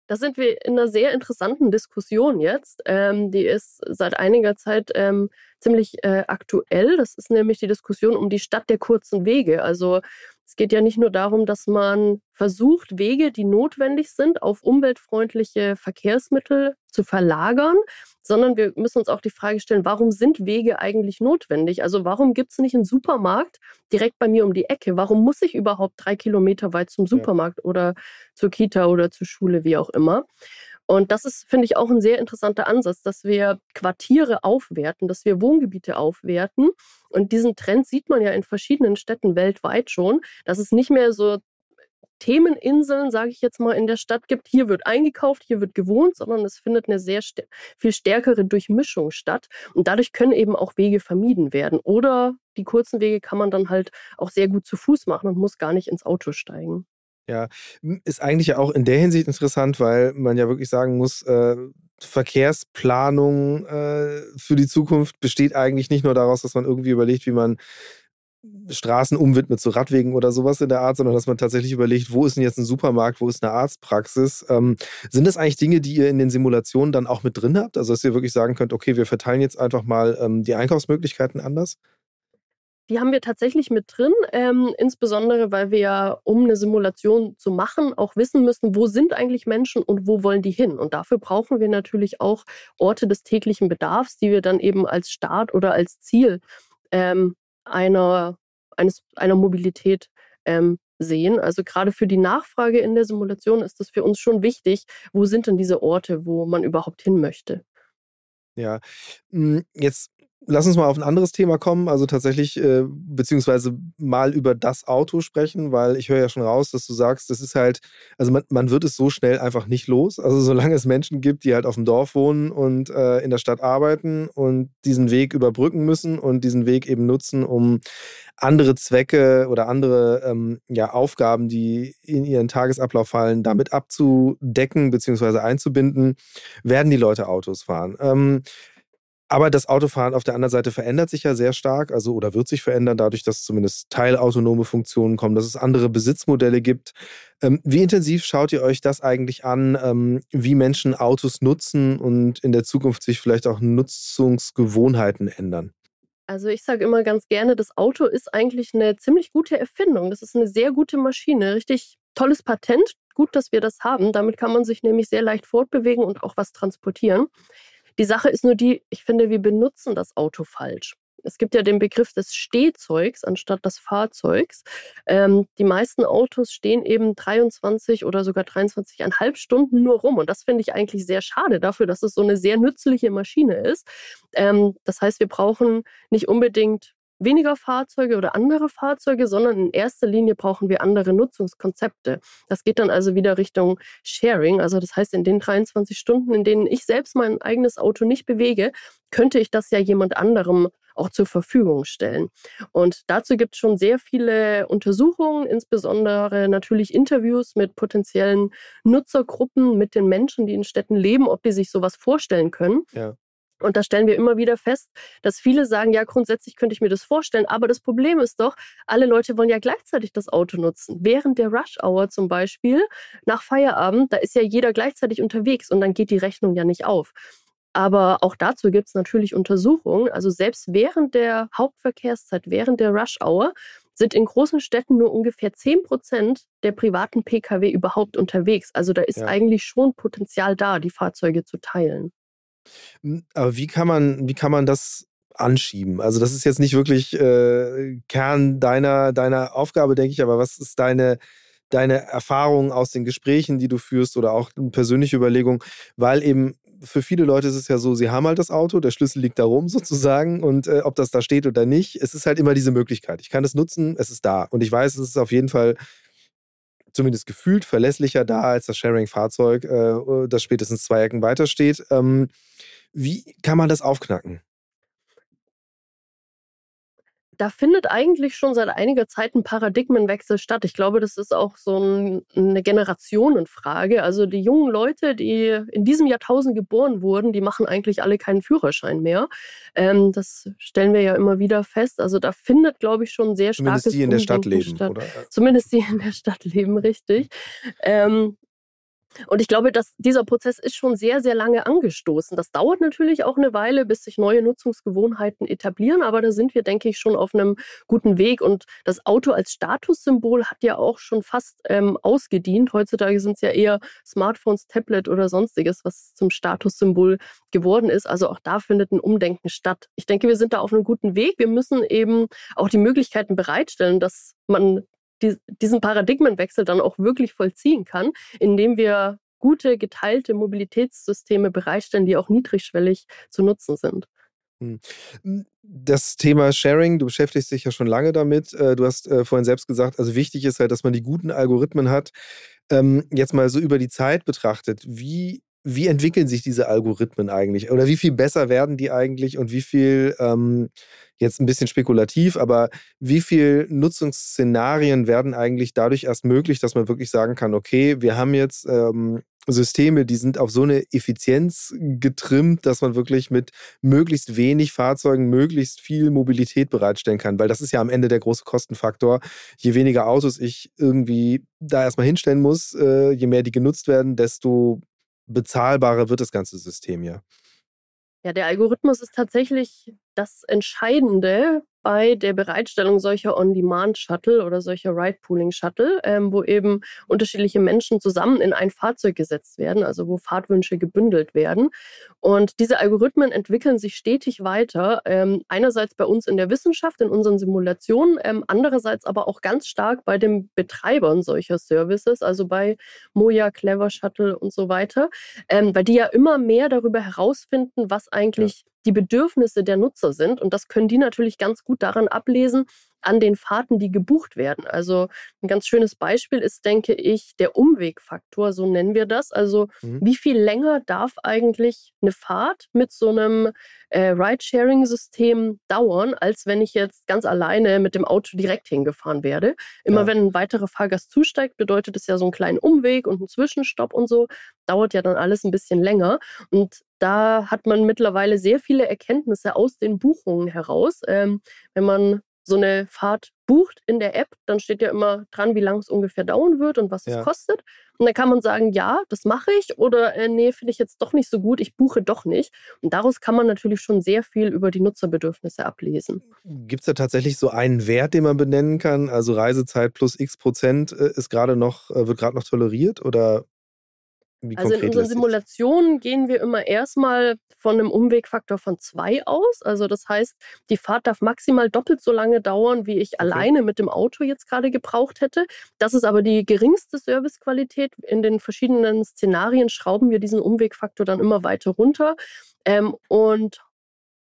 Da sind wir in einer sehr interessanten Diskussion jetzt. Ähm, die ist seit einiger Zeit ähm, ziemlich äh, aktuell. Das ist nämlich die Diskussion um die Stadt der kurzen Wege. Also Es geht ja nicht nur darum, dass man versucht, Wege, die notwendig sind, auf umweltfreundliche Verkehrsmittel zu verlagern, sondern wir müssen uns auch die Frage stellen, warum sind Wege eigentlich notwendig? Also warum gibt es nicht einen Supermarkt direkt bei mir um die Ecke? Warum muss ich überhaupt drei Kilometer weit zum Supermarkt oder zur Kita oder zur Schule, wie auch immer? Und das ist, finde ich, auch ein sehr interessanter Ansatz, dass wir Quartiere aufwerten, dass wir Wohngebiete aufwerten. Und diesen Trend sieht man ja in verschiedenen Städten weltweit schon, dass es nicht mehr so Themeninseln, sage ich jetzt mal, in der Stadt gibt. Hier wird eingekauft, hier wird gewohnt, sondern es findet eine sehr st viel stärkere Durchmischung statt. Und dadurch können eben auch Wege vermieden werden. Oder die kurzen Wege kann man dann halt auch sehr gut zu Fuß machen und muss gar nicht ins Auto steigen. Ja, ist eigentlich auch in der Hinsicht interessant, weil man ja wirklich sagen muss, äh, Verkehrsplanung äh, für die Zukunft besteht eigentlich nicht nur daraus, dass man irgendwie überlegt, wie man Straßen umwidmet zu Radwegen oder sowas in der Art, sondern dass man tatsächlich überlegt, wo ist denn jetzt ein Supermarkt, wo ist eine Arztpraxis. Ähm, sind das eigentlich Dinge, die ihr in den Simulationen dann auch mit drin habt? Also dass ihr wirklich sagen könnt, okay, wir verteilen jetzt einfach mal ähm, die Einkaufsmöglichkeiten anders? Die haben wir tatsächlich mit drin, ähm, insbesondere weil wir ja, um eine Simulation zu machen, auch wissen müssen, wo sind eigentlich Menschen und wo wollen die hin. Und dafür brauchen wir natürlich auch Orte des täglichen Bedarfs, die wir dann eben als Start oder als Ziel ähm, einer, eines, einer Mobilität ähm, sehen. Also gerade für die Nachfrage in der Simulation ist das für uns schon wichtig, wo sind denn diese Orte, wo man überhaupt hin möchte. Ja, hm, jetzt Lass uns mal auf ein anderes Thema kommen, also tatsächlich, äh, beziehungsweise mal über das Auto sprechen, weil ich höre ja schon raus, dass du sagst, das ist halt, also man, man wird es so schnell einfach nicht los. Also solange es Menschen gibt, die halt auf dem Dorf wohnen und äh, in der Stadt arbeiten und diesen Weg überbrücken müssen und diesen Weg eben nutzen, um andere Zwecke oder andere ähm, ja, Aufgaben, die in ihren Tagesablauf fallen, damit abzudecken beziehungsweise einzubinden, werden die Leute Autos fahren. Ähm, aber das Autofahren auf der anderen Seite verändert sich ja sehr stark, also oder wird sich verändern, dadurch, dass zumindest teilautonome Funktionen kommen, dass es andere Besitzmodelle gibt. Ähm, wie intensiv schaut ihr euch das eigentlich an, ähm, wie Menschen Autos nutzen und in der Zukunft sich vielleicht auch Nutzungsgewohnheiten ändern? Also ich sage immer ganz gerne, das Auto ist eigentlich eine ziemlich gute Erfindung. Das ist eine sehr gute Maschine, richtig tolles Patent. Gut, dass wir das haben. Damit kann man sich nämlich sehr leicht fortbewegen und auch was transportieren. Die Sache ist nur die, ich finde, wir benutzen das Auto falsch. Es gibt ja den Begriff des Stehzeugs anstatt des Fahrzeugs. Ähm, die meisten Autos stehen eben 23 oder sogar 23,5 Stunden nur rum. Und das finde ich eigentlich sehr schade dafür, dass es so eine sehr nützliche Maschine ist. Ähm, das heißt, wir brauchen nicht unbedingt weniger Fahrzeuge oder andere Fahrzeuge, sondern in erster Linie brauchen wir andere Nutzungskonzepte. Das geht dann also wieder Richtung Sharing. Also das heißt, in den 23 Stunden, in denen ich selbst mein eigenes Auto nicht bewege, könnte ich das ja jemand anderem auch zur Verfügung stellen. Und dazu gibt es schon sehr viele Untersuchungen, insbesondere natürlich Interviews mit potenziellen Nutzergruppen, mit den Menschen, die in Städten leben, ob die sich sowas vorstellen können. Ja. Und da stellen wir immer wieder fest, dass viele sagen, ja, grundsätzlich könnte ich mir das vorstellen, aber das Problem ist doch, alle Leute wollen ja gleichzeitig das Auto nutzen. Während der Rush Hour zum Beispiel, nach Feierabend, da ist ja jeder gleichzeitig unterwegs und dann geht die Rechnung ja nicht auf. Aber auch dazu gibt es natürlich Untersuchungen. Also selbst während der Hauptverkehrszeit, während der Rush Hour, sind in großen Städten nur ungefähr 10 Prozent der privaten Pkw überhaupt unterwegs. Also da ist ja. eigentlich schon Potenzial da, die Fahrzeuge zu teilen. Hm, aber wie kann man, wie kann man das anschieben? Also, das ist jetzt nicht wirklich äh, Kern deiner, deiner Aufgabe, denke ich, aber was ist deine, deine Erfahrung aus den Gesprächen, die du führst oder auch persönliche Überlegung? Weil eben für viele Leute ist es ja so, sie haben halt das Auto, der Schlüssel liegt da rum sozusagen und äh, ob das da steht oder nicht, es ist halt immer diese Möglichkeit. Ich kann es nutzen, es ist da. Und ich weiß, es ist auf jeden Fall zumindest gefühlt verlässlicher da als das Sharing-Fahrzeug, äh, das spätestens zwei Ecken weiter steht. Ähm, wie kann man das aufknacken? Da findet eigentlich schon seit einiger Zeit ein Paradigmenwechsel statt. Ich glaube, das ist auch so ein, eine Generationenfrage. Also die jungen Leute, die in diesem Jahrtausend geboren wurden, die machen eigentlich alle keinen Führerschein mehr. Ähm, das stellen wir ja immer wieder fest. Also da findet, glaube ich, schon sehr starkes Zumindest die in der Stadt leben, statt. oder? Zumindest die in der Stadt leben, richtig. Ähm, Und ich glaube, dass dieser Prozess ist schon sehr, sehr lange angestoßen. Das dauert natürlich auch eine Weile, bis sich neue Nutzungsgewohnheiten etablieren, aber da sind wir, denke ich, schon auf einem guten Weg. Und das Auto als Statussymbol hat ja auch schon fast ähm, ausgedient. Heutzutage sind es ja eher Smartphones, Tablet oder sonstiges, was zum Statussymbol geworden ist. Also auch da findet ein Umdenken statt. Ich denke, wir sind da auf einem guten Weg. Wir müssen eben auch die Möglichkeiten bereitstellen, dass man diesen Paradigmenwechsel dann auch wirklich vollziehen kann, indem wir gute geteilte Mobilitätssysteme bereitstellen, die auch niedrigschwellig zu nutzen sind. Hm. Hm, das Thema Sharing, du beschäftigst dich ja schon lange damit. Äh, du hast äh, vorhin selbst gesagt, also wichtig ist halt, dass man die guten Algorithmen hat. Ähm, jetzt mal so über die Zeit betrachtet, wie wie entwickeln sich diese Algorithmen eigentlich? Oder wie viel besser werden die eigentlich und wie viel, ähm, jetzt ein bisschen spekulativ, aber wie viel Nutzungsszenarien werden eigentlich dadurch erst möglich, dass man wirklich sagen kann, okay, wir haben jetzt ähm, Systeme, die sind auf so eine Effizienz getrimmt, dass man wirklich mit möglichst wenig Fahrzeugen möglichst viel Mobilität bereitstellen kann. Weil das ist ja am Ende der große Kostenfaktor. Je weniger Autos ich irgendwie da erstmal hinstellen muss, äh, je mehr die genutzt werden, desto bezahlbarer wird das ganze System ja. Ja, der Algorithmus ist tatsächlich das Entscheidende bei der Bereitstellung solcher On-Demand-Shuttle oder solcher Ride-Pooling-Shuttle, ähm, wo eben unterschiedliche Menschen zusammen in ein Fahrzeug gesetzt werden, also wo Fahrtwünsche gebündelt werden. Und diese Algorithmen entwickeln sich stetig weiter, ähm, einerseits bei uns in der Wissenschaft, in unseren Simulationen, ähm, andererseits aber auch ganz stark bei den Betreibern solcher Services, also bei Moja, Clever Shuttle und so weiter, ähm, weil die ja immer mehr darüber herausfinden, was eigentlich ja die Bedürfnisse der Nutzer sind. Und das können die natürlich ganz gut daran ablesen, an den Fahrten, die gebucht werden. Also ein ganz schönes Beispiel ist, denke ich, der Umwegfaktor, so nennen wir das. Also mhm. wie viel länger darf eigentlich eine Fahrt mit so einem äh, Ride-Sharing-System dauern, als wenn ich jetzt ganz alleine mit dem Auto direkt hingefahren werde. Immer ja. wenn ein weiterer Fahrgast zusteigt, bedeutet es ja so einen kleinen Umweg und einen Zwischenstopp und so. Dauert ja dann alles ein bisschen länger. Und da hat man mittlerweile sehr viele Erkenntnisse aus den Buchungen heraus. Ähm, wenn man so eine Fahrt bucht in der App, dann steht ja immer dran, wie lange es ungefähr dauern wird und was ja. es kostet. Und dann kann man sagen, ja, das mache ich oder äh, nee, finde ich jetzt doch nicht so gut, ich buche doch nicht. Und daraus kann man natürlich schon sehr viel über die Nutzerbedürfnisse ablesen. Gibt es da tatsächlich so einen Wert, den man benennen kann? Also Reisezeit plus x Prozent äh, ist gerade noch, äh, wird gerade noch toleriert oder also in unseren Simulationen gehen wir immer erstmal von einem Umwegfaktor von zwei aus. Also das heißt, die Fahrt darf maximal doppelt so lange dauern, wie ich okay. alleine mit dem Auto jetzt gerade gebraucht hätte. Das ist aber die geringste Servicequalität. In den verschiedenen Szenarien schrauben wir diesen Umwegfaktor dann immer weiter runter ähm, und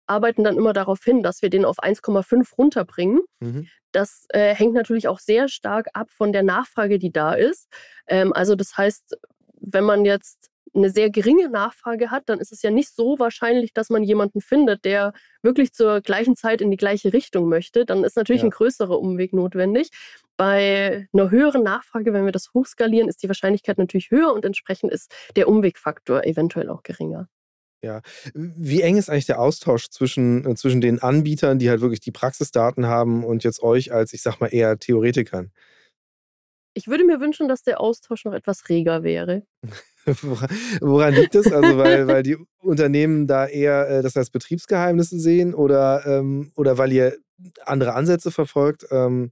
arbeiten dann immer darauf hin, dass wir den auf 1,5 runterbringen. Mhm. Das äh, hängt natürlich auch sehr stark ab von der Nachfrage, die da ist. Ähm, also das heißt, wenn man jetzt eine sehr geringe Nachfrage hat, dann ist es ja nicht so wahrscheinlich, dass man jemanden findet, der wirklich zur gleichen Zeit in die gleiche Richtung möchte. Dann ist natürlich ja. ein größerer Umweg notwendig. Bei einer höheren Nachfrage, wenn wir das hochskalieren, ist die Wahrscheinlichkeit natürlich höher und entsprechend ist der Umwegfaktor eventuell auch geringer. Ja, wie eng ist eigentlich der Austausch zwischen, äh, zwischen den Anbietern, die halt wirklich die Praxisdaten haben und jetzt euch als, ich sag mal, eher Theoretikern? Ich würde mir wünschen, dass der Austausch noch etwas reger wäre. Woran liegt das? Also, weil, weil die Unternehmen da eher äh, das als Betriebsgeheimnisse sehen oder, ähm, oder weil ihr andere Ansätze verfolgt? Ähm,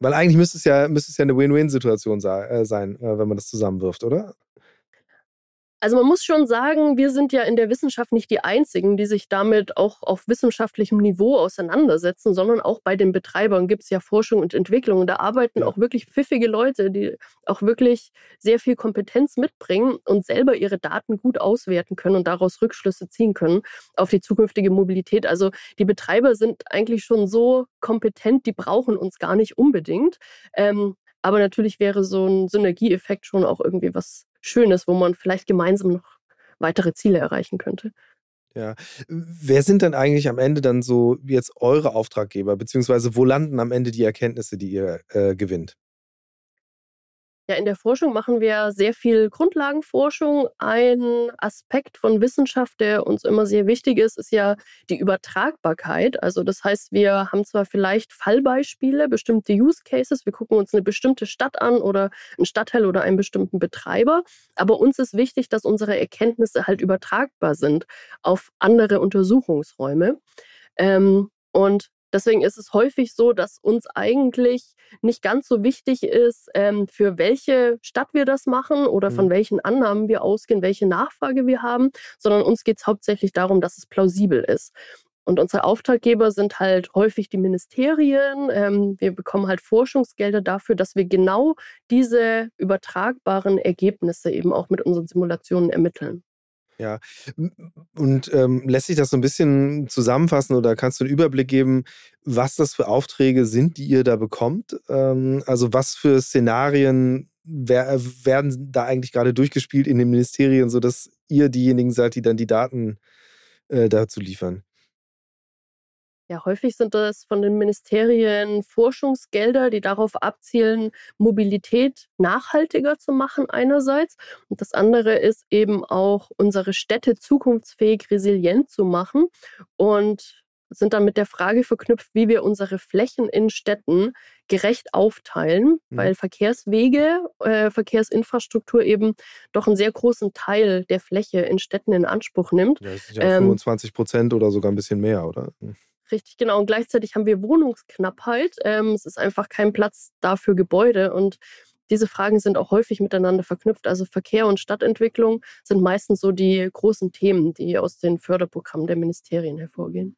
weil eigentlich müsste es ja, müsste es ja eine Win-Win-Situation äh, sein, äh, wenn man das zusammenwirft, oder? Also man muss schon sagen, wir sind ja in der Wissenschaft nicht die Einzigen, die sich damit auch auf wissenschaftlichem Niveau auseinandersetzen, sondern auch bei den Betreibern gibt es ja Forschung und Entwicklung. Und da arbeiten auch wirklich pfiffige Leute, die auch wirklich sehr viel Kompetenz mitbringen und selber ihre Daten gut auswerten können und daraus Rückschlüsse ziehen können auf die zukünftige Mobilität. Also die Betreiber sind eigentlich schon so kompetent, die brauchen uns gar nicht unbedingt. Ähm, aber natürlich wäre so ein Synergieeffekt schon auch irgendwie was Schönes, wo man vielleicht gemeinsam noch weitere Ziele erreichen könnte. Ja. Wer sind denn eigentlich am Ende dann so jetzt eure Auftraggeber, beziehungsweise wo landen am Ende die Erkenntnisse, die ihr äh, gewinnt? Ja, in der Forschung machen wir sehr viel Grundlagenforschung. Ein Aspekt von Wissenschaft, der uns immer sehr wichtig ist, ist ja die Übertragbarkeit. Also das heißt, wir haben zwar vielleicht Fallbeispiele, bestimmte Use Cases, wir gucken uns eine bestimmte Stadt an oder einen Stadtteil oder einen bestimmten Betreiber, aber uns ist wichtig, dass unsere Erkenntnisse halt übertragbar sind auf andere Untersuchungsräume. Ähm, und Deswegen ist es häufig so, dass uns eigentlich nicht ganz so wichtig ist, ähm, für welche Stadt wir das machen oder von mhm. welchen Annahmen wir ausgehen, welche Nachfrage wir haben, sondern uns geht es hauptsächlich darum, dass es plausibel ist. Und unsere Auftraggeber sind halt häufig die Ministerien. Ähm, wir bekommen halt Forschungsgelder dafür, dass wir genau diese übertragbaren Ergebnisse eben auch mit unseren Simulationen ermitteln. Ja, und ähm, lässt sich das so ein bisschen zusammenfassen oder kannst du einen Überblick geben, was das für Aufträge sind, die ihr da bekommt? Ähm, also was für Szenarien wer, werden da eigentlich gerade durchgespielt in den Ministerien, sodass ihr diejenigen seid, die dann die Daten äh, dazu liefern? Ja, häufig sind das von den Ministerien Forschungsgelder, die darauf abzielen, Mobilität nachhaltiger zu machen einerseits. Und das andere ist eben auch, unsere Städte zukunftsfähig, resilient zu machen. Und sind dann mit der Frage verknüpft, wie wir unsere Flächen in Städten gerecht aufteilen, mhm. weil Verkehrswege, äh, Verkehrsinfrastruktur eben doch einen sehr großen Teil der Fläche in Städten in Anspruch nimmt. Ja, das sind ja ähm, 25 Prozent oder sogar ein bisschen mehr, oder? Hm. Richtig, genau. Und gleichzeitig haben wir Wohnungsknappheit. Ähm, es ist einfach kein Platz da für Gebäude. Und diese Fragen sind auch häufig miteinander verknüpft. Also Verkehr und Stadtentwicklung sind meistens so die großen Themen, die aus den Förderprogrammen der Ministerien hervorgehen.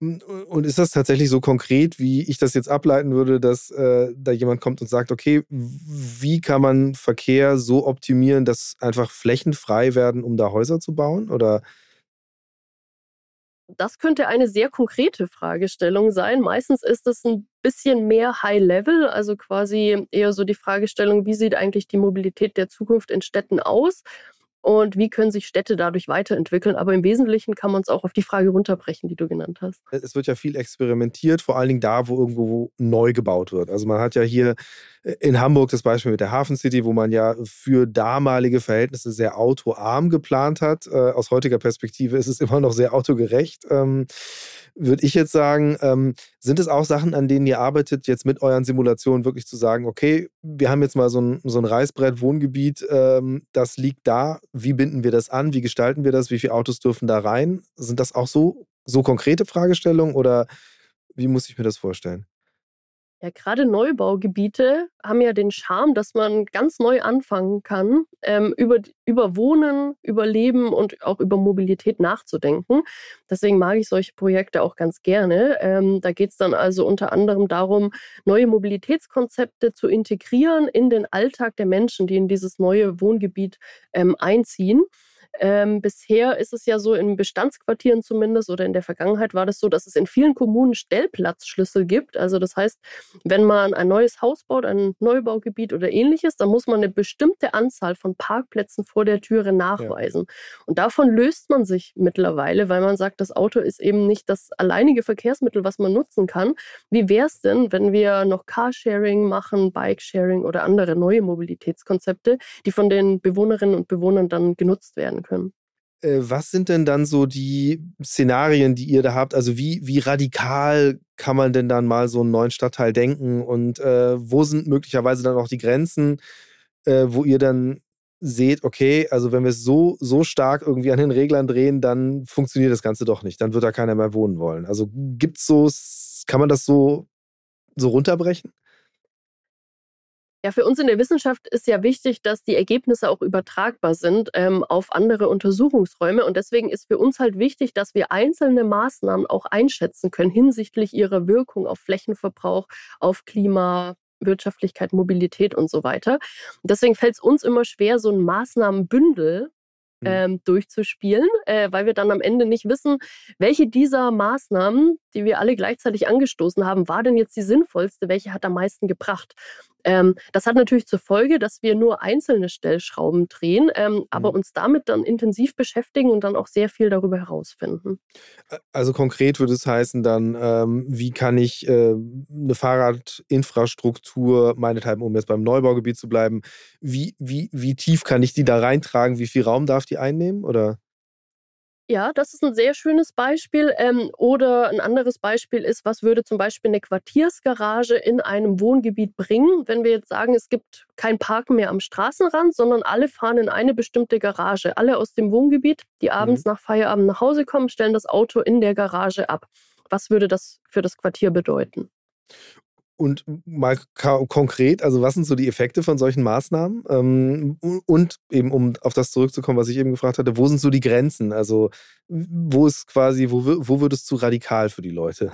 Und ist das tatsächlich so konkret, wie ich das jetzt ableiten würde, dass äh, da jemand kommt und sagt, okay, wie kann man Verkehr so optimieren, dass einfach Flächen frei werden, um da Häuser zu bauen? Oder das könnte eine sehr konkrete Fragestellung sein. Meistens ist es ein bisschen mehr High-Level, also quasi eher so die Fragestellung, wie sieht eigentlich die Mobilität der Zukunft in Städten aus? Und wie können sich Städte dadurch weiterentwickeln. Aber im Wesentlichen kann man es auch auf die Frage runterbrechen, die du genannt hast. Es wird ja viel experimentiert, vor allen Dingen da, wo irgendwo neu gebaut wird. Also man hat ja hier äh, in Hamburg das Beispiel mit der Hafen City, wo man ja für damalige Verhältnisse sehr autoarm geplant hat. Äh, aus heutiger Perspektive ist es immer noch sehr autogerecht. Ähm, würde ich jetzt sagen, ähm, sind es auch Sachen, an denen ihr arbeitet, jetzt mit euren Simulationen wirklich zu sagen, okay, wir haben jetzt mal so ein, so ein Reißbrett-Wohngebiet, ähm, das liegt da, wie binden wir das an, wie gestalten wir das, wie viele Autos dürfen da rein? Sind das auch so, so konkrete Fragestellungen oder wie muss ich mir das vorstellen? Ja, gerade Neubaugebiete haben ja den Charme, dass man ganz neu anfangen kann, ähm, über, über Wohnen, über Leben und auch über Mobilität nachzudenken. Deswegen mag ich solche Projekte auch ganz gerne. Ähm, da geht es dann also unter anderem darum, neue Mobilitätskonzepte zu integrieren in den Alltag der Menschen, die in dieses neue Wohngebiet ähm, einziehen. Ähm, bisher ist es ja so in Bestandsquartieren zumindest oder in der Vergangenheit war das so, dass es in vielen Kommunen Stellplatzschlüssel gibt. Also das heißt, wenn man ein neues Haus baut, ein Neubaugebiet oder ähnliches, dann muss man eine bestimmte Anzahl von Parkplätzen vor der Türe nachweisen. Ja. Und davon löst man sich mittlerweile, weil man sagt, das Auto ist eben nicht das alleinige Verkehrsmittel, was man nutzen kann. Wie wäre es denn, wenn wir noch Carsharing machen, Bikesharing oder andere neue Mobilitätskonzepte, die von den Bewohnerinnen und Bewohnern dann genutzt werden können. Äh, was sind denn dann so die Szenarien, die ihr da habt? Also wie, wie radikal kann man denn dann mal so einen neuen Stadtteil denken und äh, wo sind möglicherweise dann auch die Grenzen, äh, wo ihr dann seht, okay, also wenn wir es so, so stark irgendwie an den Reglern drehen, dann funktioniert das Ganze doch nicht. Dann wird da keiner mehr wohnen wollen. Also gibt's so, kann man das so, so runterbrechen? Ja, für uns in der Wissenschaft ist ja wichtig, dass die Ergebnisse auch übertragbar sind ähm, auf andere Untersuchungsräume. Und deswegen ist für uns halt wichtig, dass wir einzelne Maßnahmen auch einschätzen können hinsichtlich ihrer Wirkung auf Flächenverbrauch, auf Klima, Wirtschaftlichkeit, Mobilität und so weiter. deswegen fällt es uns immer schwer, so ein Maßnahmenbündel Mhm. ähm, durchzuspielen, äh, weil wir dann am Ende nicht wissen, welche dieser Maßnahmen, die wir alle gleichzeitig angestoßen haben, war denn jetzt die sinnvollste, welche hat am meisten gebracht. Ähm, das hat natürlich zur Folge, dass wir nur einzelne Stellschrauben drehen, ähm, aber mhm. uns damit dann intensiv beschäftigen und dann auch sehr viel darüber herausfinden. Also konkret würde es heißen dann, ähm, wie kann ich äh, eine Fahrradinfrastruktur, meinethalben, um jetzt beim Neubaugebiet zu bleiben, wie, wie, wie tief kann ich die da reintragen? Wie viel Raum darf die einnehmen? Oder? Ja, das ist ein sehr schönes Beispiel. Ähm, oder ein anderes Beispiel ist, was würde zum Beispiel eine Quartiersgarage in einem Wohngebiet bringen, wenn wir jetzt sagen, es gibt kein Parken mehr am Straßenrand, sondern alle fahren in eine bestimmte Garage. Alle aus dem Wohngebiet, die abends mhm. nach Feierabend nach Hause kommen, stellen das Auto in der Garage ab. Was würde das für das Quartier bedeuten? Und mal konkret, also was sind so die Effekte von solchen Maßnahmen? Ähm, und eben, um auf das zurückzukommen, was ich eben gefragt hatte, wo sind so die Grenzen? Also wo ist quasi, wo, wo wird es zu radikal für die Leute?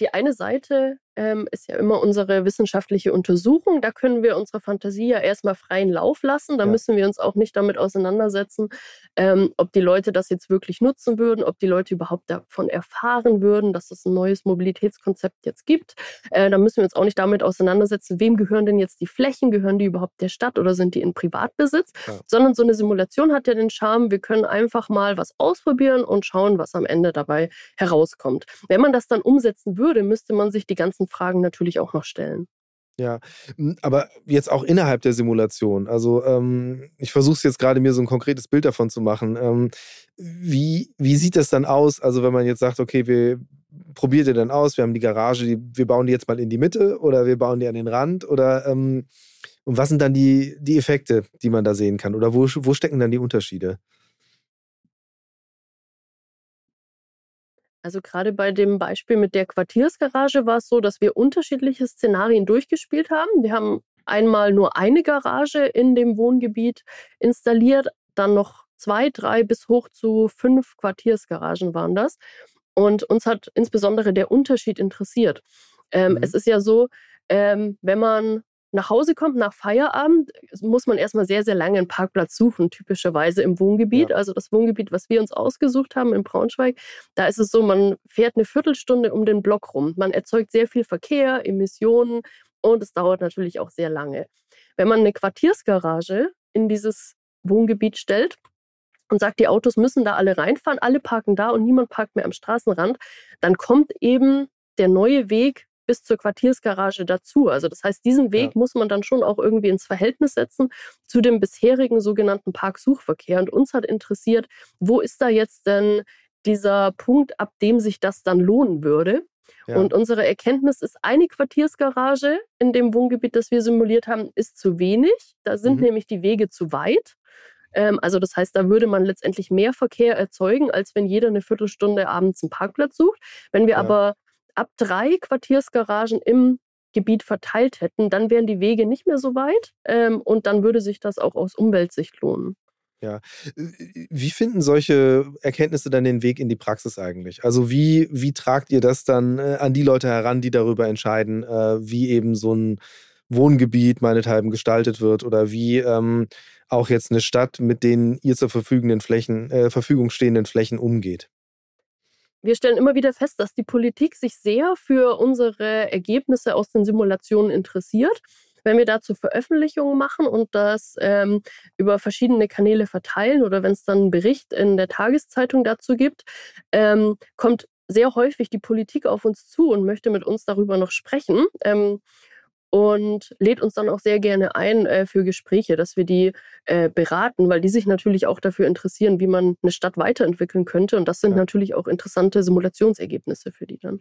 Die eine Seite ähm, ist ja immer unsere wissenschaftliche Untersuchung. Da können wir unsere Fantasie ja erstmal freien Lauf lassen. Da ja. müssen wir uns auch nicht damit auseinandersetzen, ähm, ob die Leute das jetzt wirklich nutzen würden, ob die Leute überhaupt davon erfahren würden, dass es ein neues Mobilitätskonzept jetzt gibt. Äh, da müssen wir uns auch nicht damit auseinandersetzen, wem gehören denn jetzt die Flächen? Gehören die überhaupt der Stadt oder sind die in Privatbesitz? Ja. Sondern so eine Simulation hat ja den Charme, wir können einfach mal was ausprobieren und schauen, was am Ende dabei herauskommt. Wenn man das dann umsetzen würde, müsste man sich die ganzen ganzen Fragen natürlich auch noch stellen. Ja, hm, aber jetzt auch innerhalb der Simulation. Also ähm, ich versuche es jetzt gerade mir so ein konkretes Bild davon zu machen. Ähm, wie, wie sieht das dann aus? Also wenn man jetzt sagt, okay, wir probiert ihr dann aus, wir haben die Garage, die, wir bauen die jetzt mal in die Mitte oder wir bauen die an den Rand oder ähm, und was sind dann die, die Effekte, die man da sehen kann? Oder wo, wo stecken dann die Unterschiede? Also gerade bei dem Beispiel mit der Quartiersgarage war es so, dass wir unterschiedliche Szenarien durchgespielt haben. Wir haben einmal nur eine Garage in dem Wohngebiet installiert, dann noch zwei, drei bis hoch zu fünf Quartiersgaragen waren das. Und uns hat insbesondere der Unterschied interessiert. Ähm, mhm. Es ist ja so, ähm, wenn man nach Hause kommt nach Feierabend, muss man erstmal sehr, sehr lange einen Parkplatz suchen, typischerweise im Wohngebiet. Ja. Also das Wohngebiet, was wir uns ausgesucht haben in Braunschweig, da ist es so, man fährt eine Viertelstunde um den Block rum. Man erzeugt sehr viel Verkehr, Emissionen und es dauert natürlich auch sehr lange. Wenn man eine Quartiersgarage in dieses Wohngebiet stellt, und sagt, die Autos müssen da alle reinfahren, alle parken da und niemand parkt mehr am Straßenrand, dann kommt eben der neue Weg bis zur Quartiersgarage dazu. Also das heißt, diesen Weg ja. muss man dann schon auch irgendwie ins Verhältnis setzen zu dem bisherigen sogenannten Parksuchverkehr. Und uns hat interessiert, wo ist da jetzt denn dieser Punkt, ab dem sich das dann lohnen würde? Ja. Und unsere Erkenntnis ist, eine Quartiersgarage in dem Wohngebiet, das wir simuliert haben, ist zu wenig. Da sind mhm. nämlich die Wege zu weit. Ähm, also das heißt, da würde man letztendlich mehr Verkehr erzeugen, als wenn jeder eine Viertelstunde abends einen Parkplatz sucht. Wenn wir ja. aber ab drei Quartiersgaragen im Gebiet verteilt hätten, dann wären die Wege nicht mehr so weit ähm, und dann würde sich das auch aus Umweltsicht lohnen. Ja. Wie finden solche Erkenntnisse dann den Weg in die Praxis eigentlich? Also wie, wie tragt ihr das dann äh, an die Leute heran, die darüber entscheiden, äh, wie eben so ein Wohngebiet meinethalben gestaltet wird oder wie ähm, auch jetzt eine Stadt mit den ihr zur äh, Verfügung stehenden Flächen umgeht? Wir stellen immer wieder fest, dass die Politik sich sehr für unsere Ergebnisse aus den Simulationen interessiert. Wenn wir dazu Veröffentlichungen machen und das ähm, über verschiedene Kanäle verteilen oder wenn es dann einen Bericht in der Tageszeitung dazu gibt, ähm, kommt sehr häufig die Politik auf uns zu und möchte mit uns darüber noch sprechen. Ähm, und lädt uns dann auch sehr gerne ein äh, für Gespräche, dass wir die äh, beraten, weil die sich natürlich auch dafür interessieren, wie man eine Stadt weiterentwickeln könnte. Und das sind ja. natürlich auch interessante Simulationsergebnisse für die dann.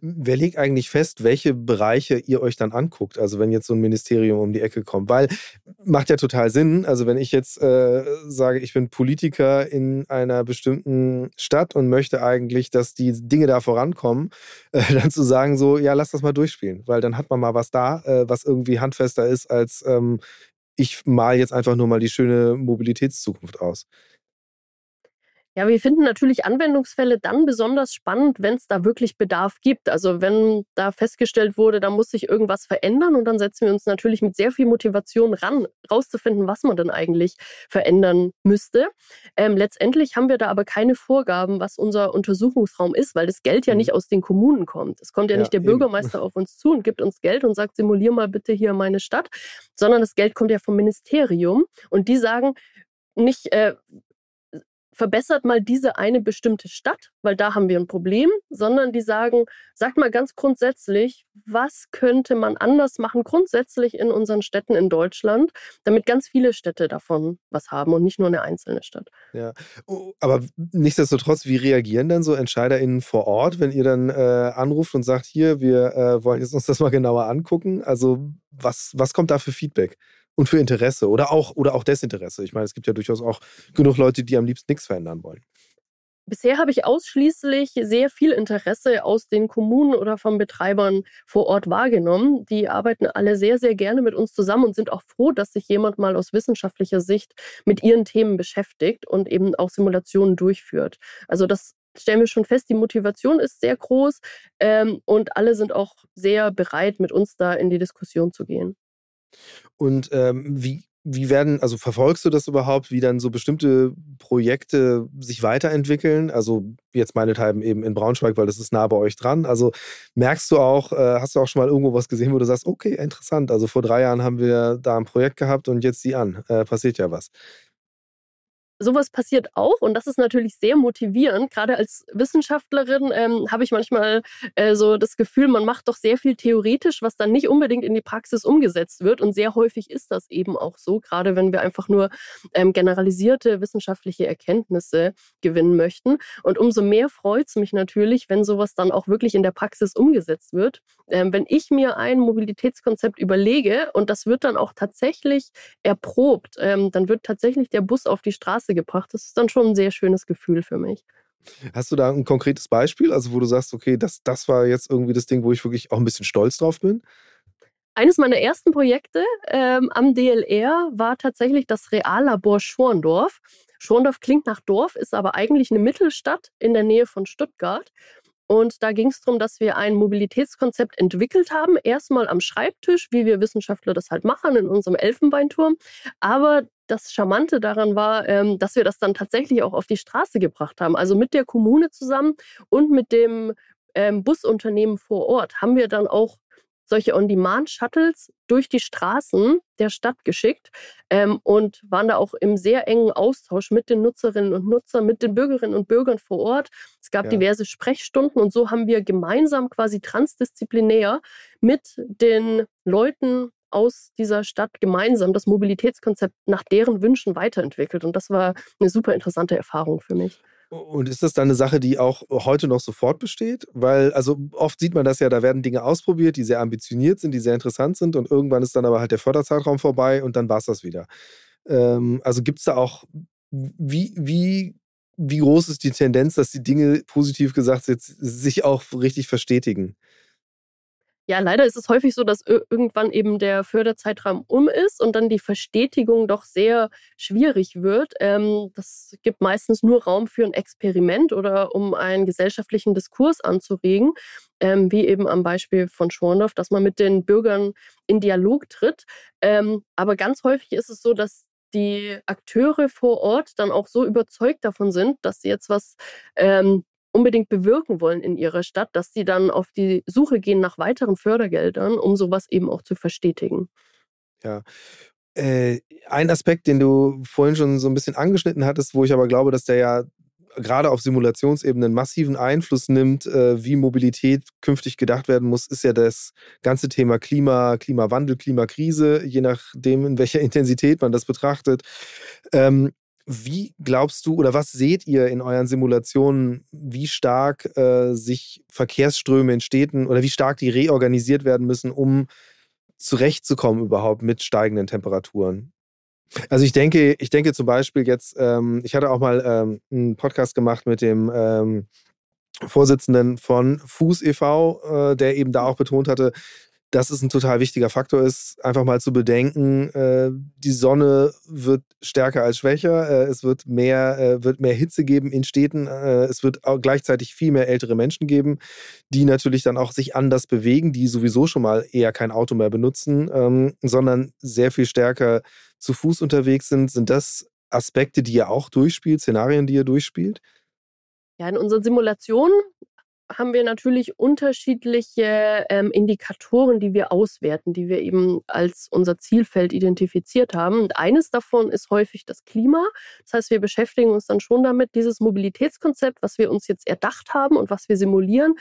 Wer legt eigentlich fest, welche Bereiche ihr euch dann anguckt? Also wenn jetzt so ein Ministerium um die Ecke kommt, weil macht ja total Sinn. Also wenn ich jetzt äh, sage, ich bin Politiker in einer bestimmten Stadt und möchte eigentlich, dass die Dinge da vorankommen, äh, dann zu sagen so, ja, lass das mal durchspielen, weil dann hat man mal was da, äh, was irgendwie handfester ist als ähm, ich mal jetzt einfach nur mal die schöne Mobilitätszukunft aus. Ja, wir finden natürlich Anwendungsfälle dann besonders spannend, wenn es da wirklich Bedarf gibt. Also wenn da festgestellt wurde, da muss sich irgendwas verändern und dann setzen wir uns natürlich mit sehr viel Motivation ran, rauszufinden, was man denn eigentlich verändern müsste. Ähm, letztendlich haben wir da aber keine Vorgaben, was unser Untersuchungsraum ist, weil das Geld ja mhm. nicht aus den Kommunen kommt. Es kommt ja, ja nicht der eben. Bürgermeister auf uns zu und gibt uns Geld und sagt, simulier mal bitte hier meine Stadt, sondern das Geld kommt ja vom Ministerium und die sagen, nicht, äh, verbessert mal diese eine bestimmte Stadt, weil da haben wir ein Problem, sondern die sagen, sagt mal ganz grundsätzlich, was könnte man anders machen, grundsätzlich in unseren Städten in Deutschland, damit ganz viele Städte davon was haben und nicht nur eine einzelne Stadt. Ja, aber nichtsdestotrotz, wie reagieren dann so EntscheiderInnen vor Ort, wenn ihr dann äh, anruft und sagt, hier, wir äh, wollen jetzt uns das mal genauer angucken? Also, was, was kommt da für Feedback? Und für Interesse oder auch, oder auch Desinteresse. Ich meine, es gibt ja durchaus auch genug Leute, die am liebsten nichts verändern wollen. Bisher habe ich ausschließlich sehr viel Interesse aus den Kommunen oder von Betreibern vor Ort wahrgenommen. Die arbeiten alle sehr, sehr gerne mit uns zusammen und sind auch froh, dass sich jemand mal aus wissenschaftlicher Sicht mit ihren Themen beschäftigt und eben auch Simulationen durchführt. Also das stellen wir schon fest, die Motivation ist sehr groß ähm, und alle sind auch sehr bereit, mit uns da in die Diskussion zu gehen. Und ähm, wie, wie werden, also verfolgst du das überhaupt, wie dann so bestimmte Projekte sich weiterentwickeln? Also jetzt meinethalben eben in Braunschweig, weil das ist nah bei euch dran. Also merkst du auch, äh, hast du auch schon mal irgendwo was gesehen, wo du sagst, okay, interessant. Also vor drei Jahren haben wir da ein Projekt gehabt und jetzt sieh an, äh, passiert ja was sowas passiert auch und das ist natürlich sehr motivierend. Gerade als Wissenschaftlerin ähm, habe ich manchmal äh, so das Gefühl, man macht doch sehr viel theoretisch, was dann nicht unbedingt in die Praxis umgesetzt wird. Und sehr häufig ist das eben auch so, gerade wenn wir einfach nur ähm, generalisierte wissenschaftliche Erkenntnisse gewinnen möchten. Und umso mehr freut es mich natürlich, wenn sowas dann auch wirklich in der Praxis umgesetzt wird. Ähm, wenn ich mir ein Mobilitätskonzept überlege und das wird dann auch tatsächlich erprobt, ähm, dann wird tatsächlich der Bus auf die Straße Straße gebracht. Das ist dann schon ein sehr schönes Gefühl für mich. Hast du da ein konkretes Beispiel, also wo du sagst, okay, das, das war jetzt irgendwie das Ding, wo ich wirklich auch ein bisschen stolz drauf bin? Eines meiner ersten Projekte ähm, am DLR war tatsächlich das Reallabor Schorndorf. Schorndorf klingt nach Dorf, ist aber eigentlich eine Mittelstadt in der Nähe von Stuttgart. Und da ging es darum, dass wir ein Mobilitätskonzept entwickelt haben. Erstmal am Schreibtisch, wie wir Wissenschaftler das halt machen in unserem Elfenbeinturm. Aber das Charmante daran war, ähm, dass wir das dann tatsächlich auch auf die Straße gebracht haben. Also mit der Kommune zusammen und mit dem ähm, Busunternehmen vor Ort haben wir dann auch solche On-Demand-Shuttles durch die Straßen der Stadt geschickt ähm, und waren da auch im sehr engen Austausch mit den Nutzerinnen und Nutzern, mit den Bürgerinnen und Bürgern vor Ort. Es gab ja. diverse Sprechstunden und so haben wir gemeinsam quasi transdisziplinär mit den Leuten aus dieser Stadt gemeinsam das Mobilitätskonzept nach deren Wünschen weiterentwickelt. Und das war eine super interessante Erfahrung für mich. Und ist das dann eine Sache, die auch heute noch sofort besteht? Weil, also oft sieht man das ja, da werden Dinge ausprobiert, die sehr ambitioniert sind, die sehr interessant sind und irgendwann ist dann aber halt der Förderzeitraum vorbei und dann war es das wieder. Ähm, also gibt es da auch, wie, wie, wie groß ist die Tendenz, dass die Dinge, positiv gesagt, jetzt sich auch richtig verstetigen? Ja, leider ist es häufig so, dass irgendwann eben der Förderzeitraum um ist und dann die Verstetigung doch sehr schwierig wird. Ähm, das gibt meistens nur Raum für ein Experiment oder um einen gesellschaftlichen Diskurs anzuregen, ähm, wie eben am Beispiel von Schorndorf, dass man mit den Bürgern in Dialog tritt. Ähm, aber ganz häufig ist es so, dass die Akteure vor Ort dann auch so überzeugt davon sind, dass sie jetzt was ähm, unbedingt bewirken wollen in ihrer Stadt, dass sie dann auf die Suche gehen nach weiteren Fördergeldern, um sowas eben auch zu verstetigen. Ja. Äh, ein Aspekt, den du vorhin schon so ein bisschen angeschnitten hattest, wo ich aber glaube, dass der ja gerade auf Simulationsebene einen massiven Einfluss nimmt, äh, wie Mobilität künftig gedacht werden muss, ist ja das ganze Thema Klima, Klimawandel, Klimakrise, je nachdem, in welcher Intensität man das betrachtet. Ähm, wie glaubst du oder was seht ihr in euren Simulationen, wie stark äh, sich Verkehrsströme in Städten oder wie stark die reorganisiert werden müssen, um zurechtzukommen überhaupt mit steigenden Temperaturen? Also ich denke, ich denke zum Beispiel jetzt, ähm, ich hatte auch mal ähm, einen Podcast gemacht mit dem ähm, Vorsitzenden von Fuß e.V., äh, der eben da auch betont hatte, dass es ein total wichtiger Faktor ist, einfach mal zu bedenken, äh, die Sonne wird stärker als schwächer, äh, es wird mehr, äh, wird mehr Hitze geben in Städten, äh, es wird auch gleichzeitig viel mehr ältere Menschen geben, die natürlich dann auch sich anders bewegen, die sowieso schon mal eher kein Auto mehr benutzen, ähm, sondern sehr viel stärker zu Fuß unterwegs sind. Sind das Aspekte, die ihr auch durchspielt, Szenarien, die ihr durchspielt? Ja, in unseren Simulationen haben wir natürlich unterschiedliche ähm, Indikatoren, die wir auswerten, die wir eben als unser Zielfeld identifiziert haben. Und eines davon ist häufig das Klima. Das heißt, wir beschäftigen uns dann schon damit, dieses Mobilitätskonzept, was wir uns jetzt erdacht haben und was wir simulieren,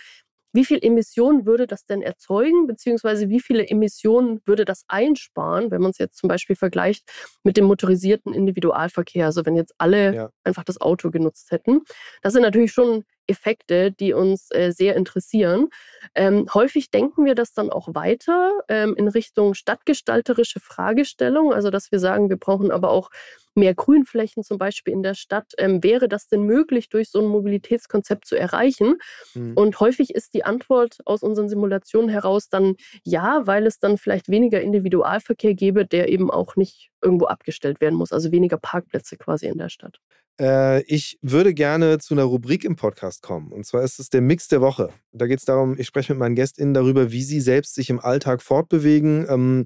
wie viel Emissionen würde das denn erzeugen, beziehungsweise wie viele Emissionen würde das einsparen, wenn man es jetzt zum Beispiel vergleicht mit dem motorisierten Individualverkehr, also wenn jetzt alle ja. einfach das Auto genutzt hätten. Das sind natürlich schon Effekte, die uns äh, sehr interessieren. Ähm, häufig denken wir das dann auch weiter ähm, in Richtung stadtgestalterische Fragestellung, also dass wir sagen, wir brauchen aber auch mehr Grünflächen zum Beispiel in der Stadt. Ähm, wäre das denn möglich, durch so ein Mobilitätskonzept zu erreichen? Mhm. Und häufig ist die Antwort aus unseren Simulationen heraus dann ja, weil es dann vielleicht weniger Individualverkehr gäbe, der eben auch nicht irgendwo abgestellt werden muss, also weniger Parkplätze quasi in der Stadt. Äh, ich würde gerne zu einer Rubrik im Podcast kommen. Und zwar ist es der Mix der Woche. Da geht es darum, ich spreche mit meinen GästInnen darüber, wie sie selbst sich im Alltag fortbewegen. Ähm,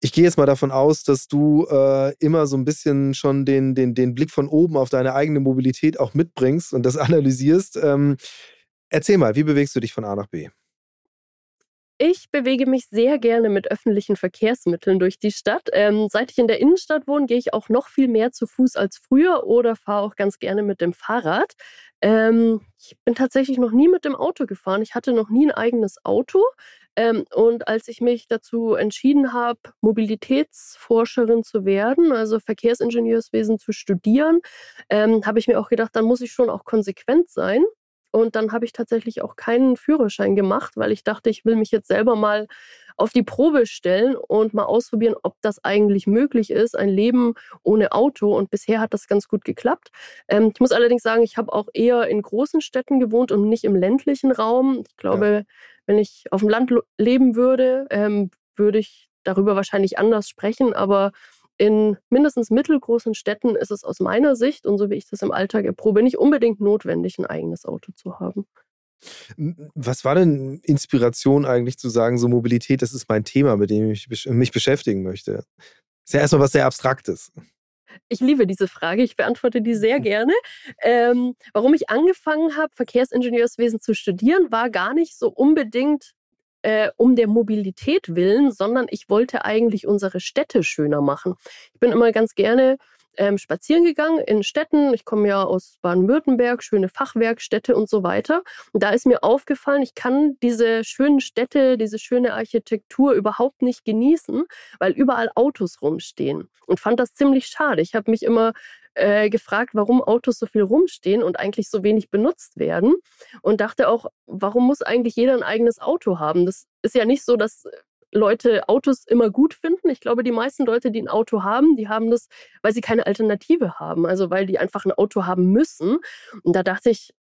ich gehe jetzt mal davon aus, dass du äh, immer so ein bisschen schon den, den, den Blick von oben auf deine eigene Mobilität auch mitbringst und das analysierst. Ähm, erzähl mal, wie bewegst du dich von A nach B? Ich bewege mich sehr gerne mit öffentlichen Verkehrsmitteln durch die Stadt. Ähm, seit ich in der Innenstadt wohne, gehe ich auch noch viel mehr zu Fuß als früher oder fahre auch ganz gerne mit dem Fahrrad. Ähm, ich bin tatsächlich noch nie mit dem Auto gefahren. Ich hatte noch nie ein eigenes Auto. Ähm, und als ich mich dazu entschieden habe, Mobilitätsforscherin zu werden, also Verkehrsingenieurswesen zu studieren, ähm, habe ich mir auch gedacht, dann muss ich schon auch konsequent sein. Und dann habe ich tatsächlich auch keinen Führerschein gemacht, weil ich dachte, ich will mich jetzt selber mal auf die Probe stellen und mal ausprobieren, ob das eigentlich möglich ist, ein Leben ohne Auto. Und bisher hat das ganz gut geklappt. Ähm, ich muss allerdings sagen, ich habe auch eher in großen Städten gewohnt und nicht im ländlichen Raum. Ich glaube, ja. wenn ich auf dem Land leben würde, ähm, würde ich darüber wahrscheinlich anders sprechen. Aber in mindestens mittelgroßen Städten ist es aus meiner Sicht und so wie ich das im Alltag erprobe, nicht unbedingt notwendig, ein eigenes Auto zu haben. Was war denn Inspiration eigentlich zu sagen, so Mobilität, das ist mein Thema, mit dem ich mich beschäftigen möchte? Ist ja erstmal was sehr Abstraktes. Ich liebe diese Frage, ich beantworte die sehr gerne. Ähm, warum ich angefangen habe, Verkehrsingenieurswesen zu studieren, war gar nicht so unbedingt äh, um der Mobilität willen, sondern ich wollte eigentlich unsere Städte schöner machen. Ich bin immer ganz gerne ähm, spazieren gegangen in Städten. Ich komme ja aus Baden-Württemberg, schöne Fachwerkstädte und so weiter. Und da ist mir aufgefallen, ich kann diese schönen Städte, diese schöne Architektur überhaupt nicht genießen, weil überall Autos rumstehen. Und fand das ziemlich schade. Ich habe mich immer äh, gefragt, warum Autos so viel rumstehen und eigentlich so wenig benutzt werden. Und dachte auch, warum muss eigentlich jeder ein eigenes Auto haben? Das ist ja nicht so, dass Leute Autos immer gut finden. Ich glaube, die meisten Leute, die ein Auto haben, die haben das, weil sie keine Alternative haben. Also weil die einfach ein Auto haben müssen. Und da dachte ich,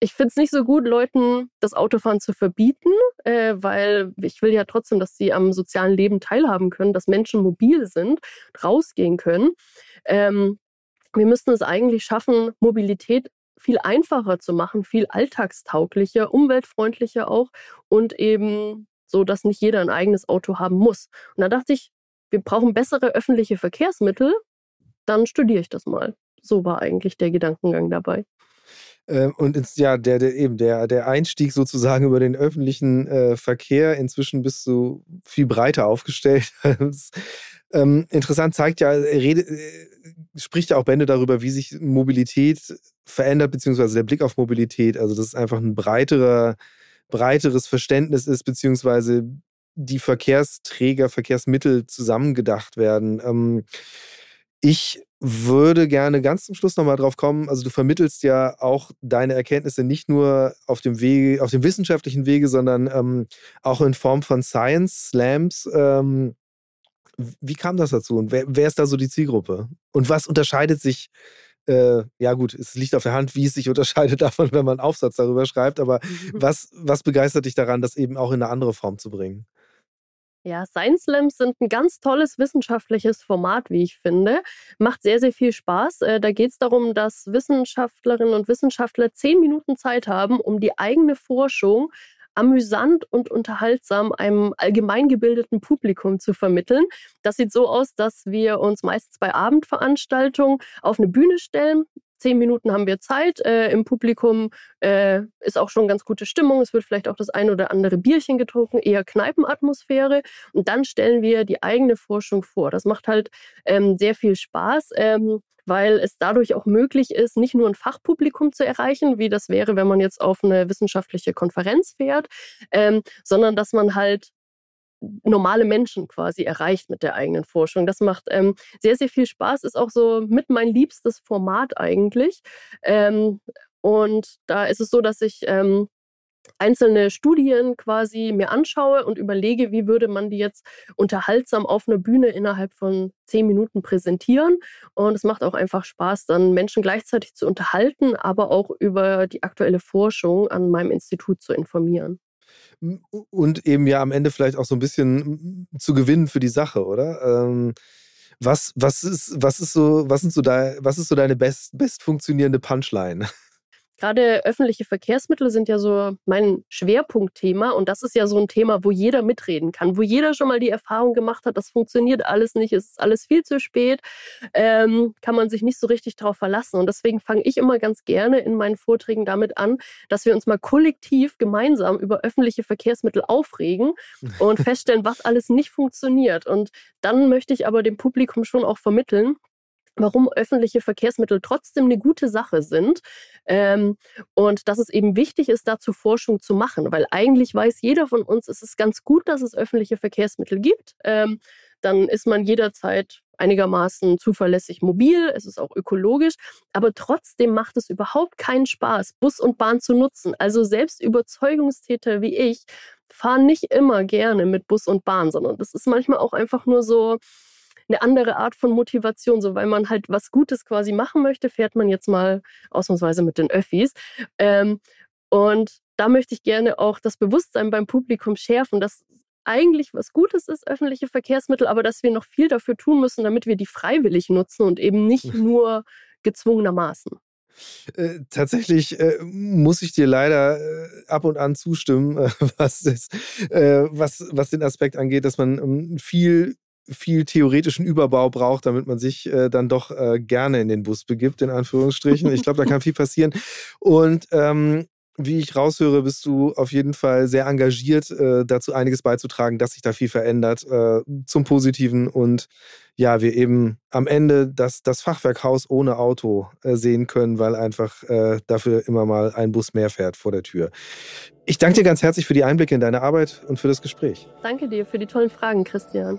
ich finde es nicht so gut, Leuten das Autofahren zu verbieten, äh, weil ich will ja trotzdem, dass sie am sozialen Leben teilhaben können, dass Menschen mobil sind, rausgehen können. Ähm, wir müssten es eigentlich schaffen, Mobilität viel einfacher zu machen, viel alltagstauglicher, umweltfreundlicher auch und eben so, dass nicht jeder ein eigenes Auto haben muss. Und da dachte ich, wir brauchen bessere öffentliche Verkehrsmittel, dann studiere ich das mal. So war eigentlich der Gedankengang dabei. Ähm, und ins, ja, der, der, eben der, der Einstieg sozusagen über den öffentlichen äh, Verkehr inzwischen bist du viel breiter aufgestellt. ähm, interessant zeigt ja, rede, äh, spricht ja auch Bände darüber, wie sich Mobilität verändert, beziehungsweise der Blick auf Mobilität. Also, das ist einfach ein breiterer, breiteres Verständnis ist, beziehungsweise die Verkehrsträger, Verkehrsmittel zusammengedacht werden. Ähm, ich würde gerne ganz zum Schluss nochmal drauf kommen. Also du vermittelst ja auch deine Erkenntnisse nicht nur auf dem Wege, auf dem wissenschaftlichen Wege, sondern ähm, auch in Form von Science Slams. Ähm, wie kam das dazu und wer, wer, ist da so die Zielgruppe? Und was unterscheidet sich? Äh, ja gut, es liegt auf der Hand, wie es sich unterscheidet davon, wenn man einen Aufsatz darüber schreibt. Aber was, was begeistert dich daran, das eben auch in eine andere Form zu bringen? Ja, Science Slams sind ein ganz tolles wissenschaftliches Format, wie ich finde. Macht sehr, sehr viel Spaß. Äh, da geht es darum, dass Wissenschaftlerinnen und Wissenschaftler zehn Minuten Zeit haben, um die eigene Forschung amüsant und unterhaltsam einem allgemein gebildeten Publikum zu vermitteln. Das sieht so aus, dass wir uns meistens bei Abendveranstaltungen auf eine Bühne stellen, zehn Minuten haben wir Zeit. Äh, Im Publikum äh, ist auch schon ganz gute Stimmung. Es wird vielleicht auch das ein oder andere Bierchen getrunken, eher Kneipenatmosphäre. Und dann stellen wir die eigene Forschung vor. Das macht halt ähm, sehr viel Spaß. Ähm, weil es dadurch auch möglich ist, nicht nur ein Fachpublikum zu erreichen, wie das wäre, wenn man jetzt auf eine wissenschaftliche Konferenz fährt, ähm, sondern dass man halt normale Menschen quasi erreicht mit der eigenen Forschung. Das macht ähm, sehr, sehr viel Spaß, ist auch so mit mein liebstes Format eigentlich. Ähm, und da ist es so, dass ich ähm, einzelne Studien quasi mir anschaue und überlege, wie würde man die jetzt unterhaltsam auf einer Bühne innerhalb von zehn Minuten präsentieren. Und es macht auch einfach Spaß, dann Menschen gleichzeitig zu unterhalten, aber auch über die aktuelle Forschung an meinem Institut zu informieren und eben ja am Ende vielleicht auch so ein bisschen zu gewinnen für die Sache, oder? Ähm, was, was, ist, was ist so, was sind so da, was ist so deine best, best funktionierende Punchline? Gerade öffentliche Verkehrsmittel sind ja so mein Schwerpunktthema und das ist ja so ein Thema, wo jeder mitreden kann, wo jeder schon mal die Erfahrung gemacht hat, das funktioniert alles nicht, es ist alles viel zu spät, ähm, kann man sich nicht so richtig darauf verlassen. Und deswegen fange ich immer ganz gerne in meinen Vorträgen damit an, dass wir uns mal kollektiv gemeinsam über öffentliche Verkehrsmittel aufregen und feststellen, was alles nicht funktioniert. Und dann möchte ich aber dem Publikum schon auch vermitteln, warum öffentliche Verkehrsmittel trotzdem eine gute Sache sind ähm, und dass es eben wichtig ist, dazu Forschung zu machen, weil eigentlich weiß jeder von uns, es ist ganz gut, dass es öffentliche Verkehrsmittel gibt. Ähm, dann ist man jederzeit einigermaßen zuverlässig mobil, es ist auch ökologisch, aber trotzdem macht es überhaupt keinen Spaß, Bus und Bahn zu nutzen. Also selbst Überzeugungstäter wie ich fahren nicht immer gerne mit Bus und Bahn, sondern das ist manchmal auch einfach nur so, eine andere Art von Motivation. So, weil man halt was Gutes quasi machen möchte, fährt man jetzt mal ausnahmsweise mit den Öffis. Ähm, und da möchte ich gerne auch das Bewusstsein beim Publikum schärfen, dass eigentlich was Gutes ist, öffentliche Verkehrsmittel, aber dass wir noch viel dafür tun müssen, damit wir die freiwillig nutzen und eben nicht nur gezwungenermaßen. Äh, tatsächlich äh, muss ich dir leider äh, ab und an zustimmen, was, das, äh, was, was den Aspekt angeht, dass man ähm, viel viel theoretischen Überbau braucht, damit man sich äh, dann doch äh, gerne in den Bus begibt, in Anführungsstrichen. Ich glaube, da kann viel passieren. Und ähm, wie ich raushöre, bist du auf jeden Fall sehr engagiert, äh, dazu einiges beizutragen, dass sich da viel verändert äh, zum Positiven und ja, wir eben am Ende das, das Fachwerkhaus ohne Auto äh, sehen können, weil einfach äh, dafür immer mal ein Bus mehr fährt vor der Tür. Ich danke dir ganz herzlich für die Einblicke in deine Arbeit und für das Gespräch. Danke dir für die tollen Fragen, Christian.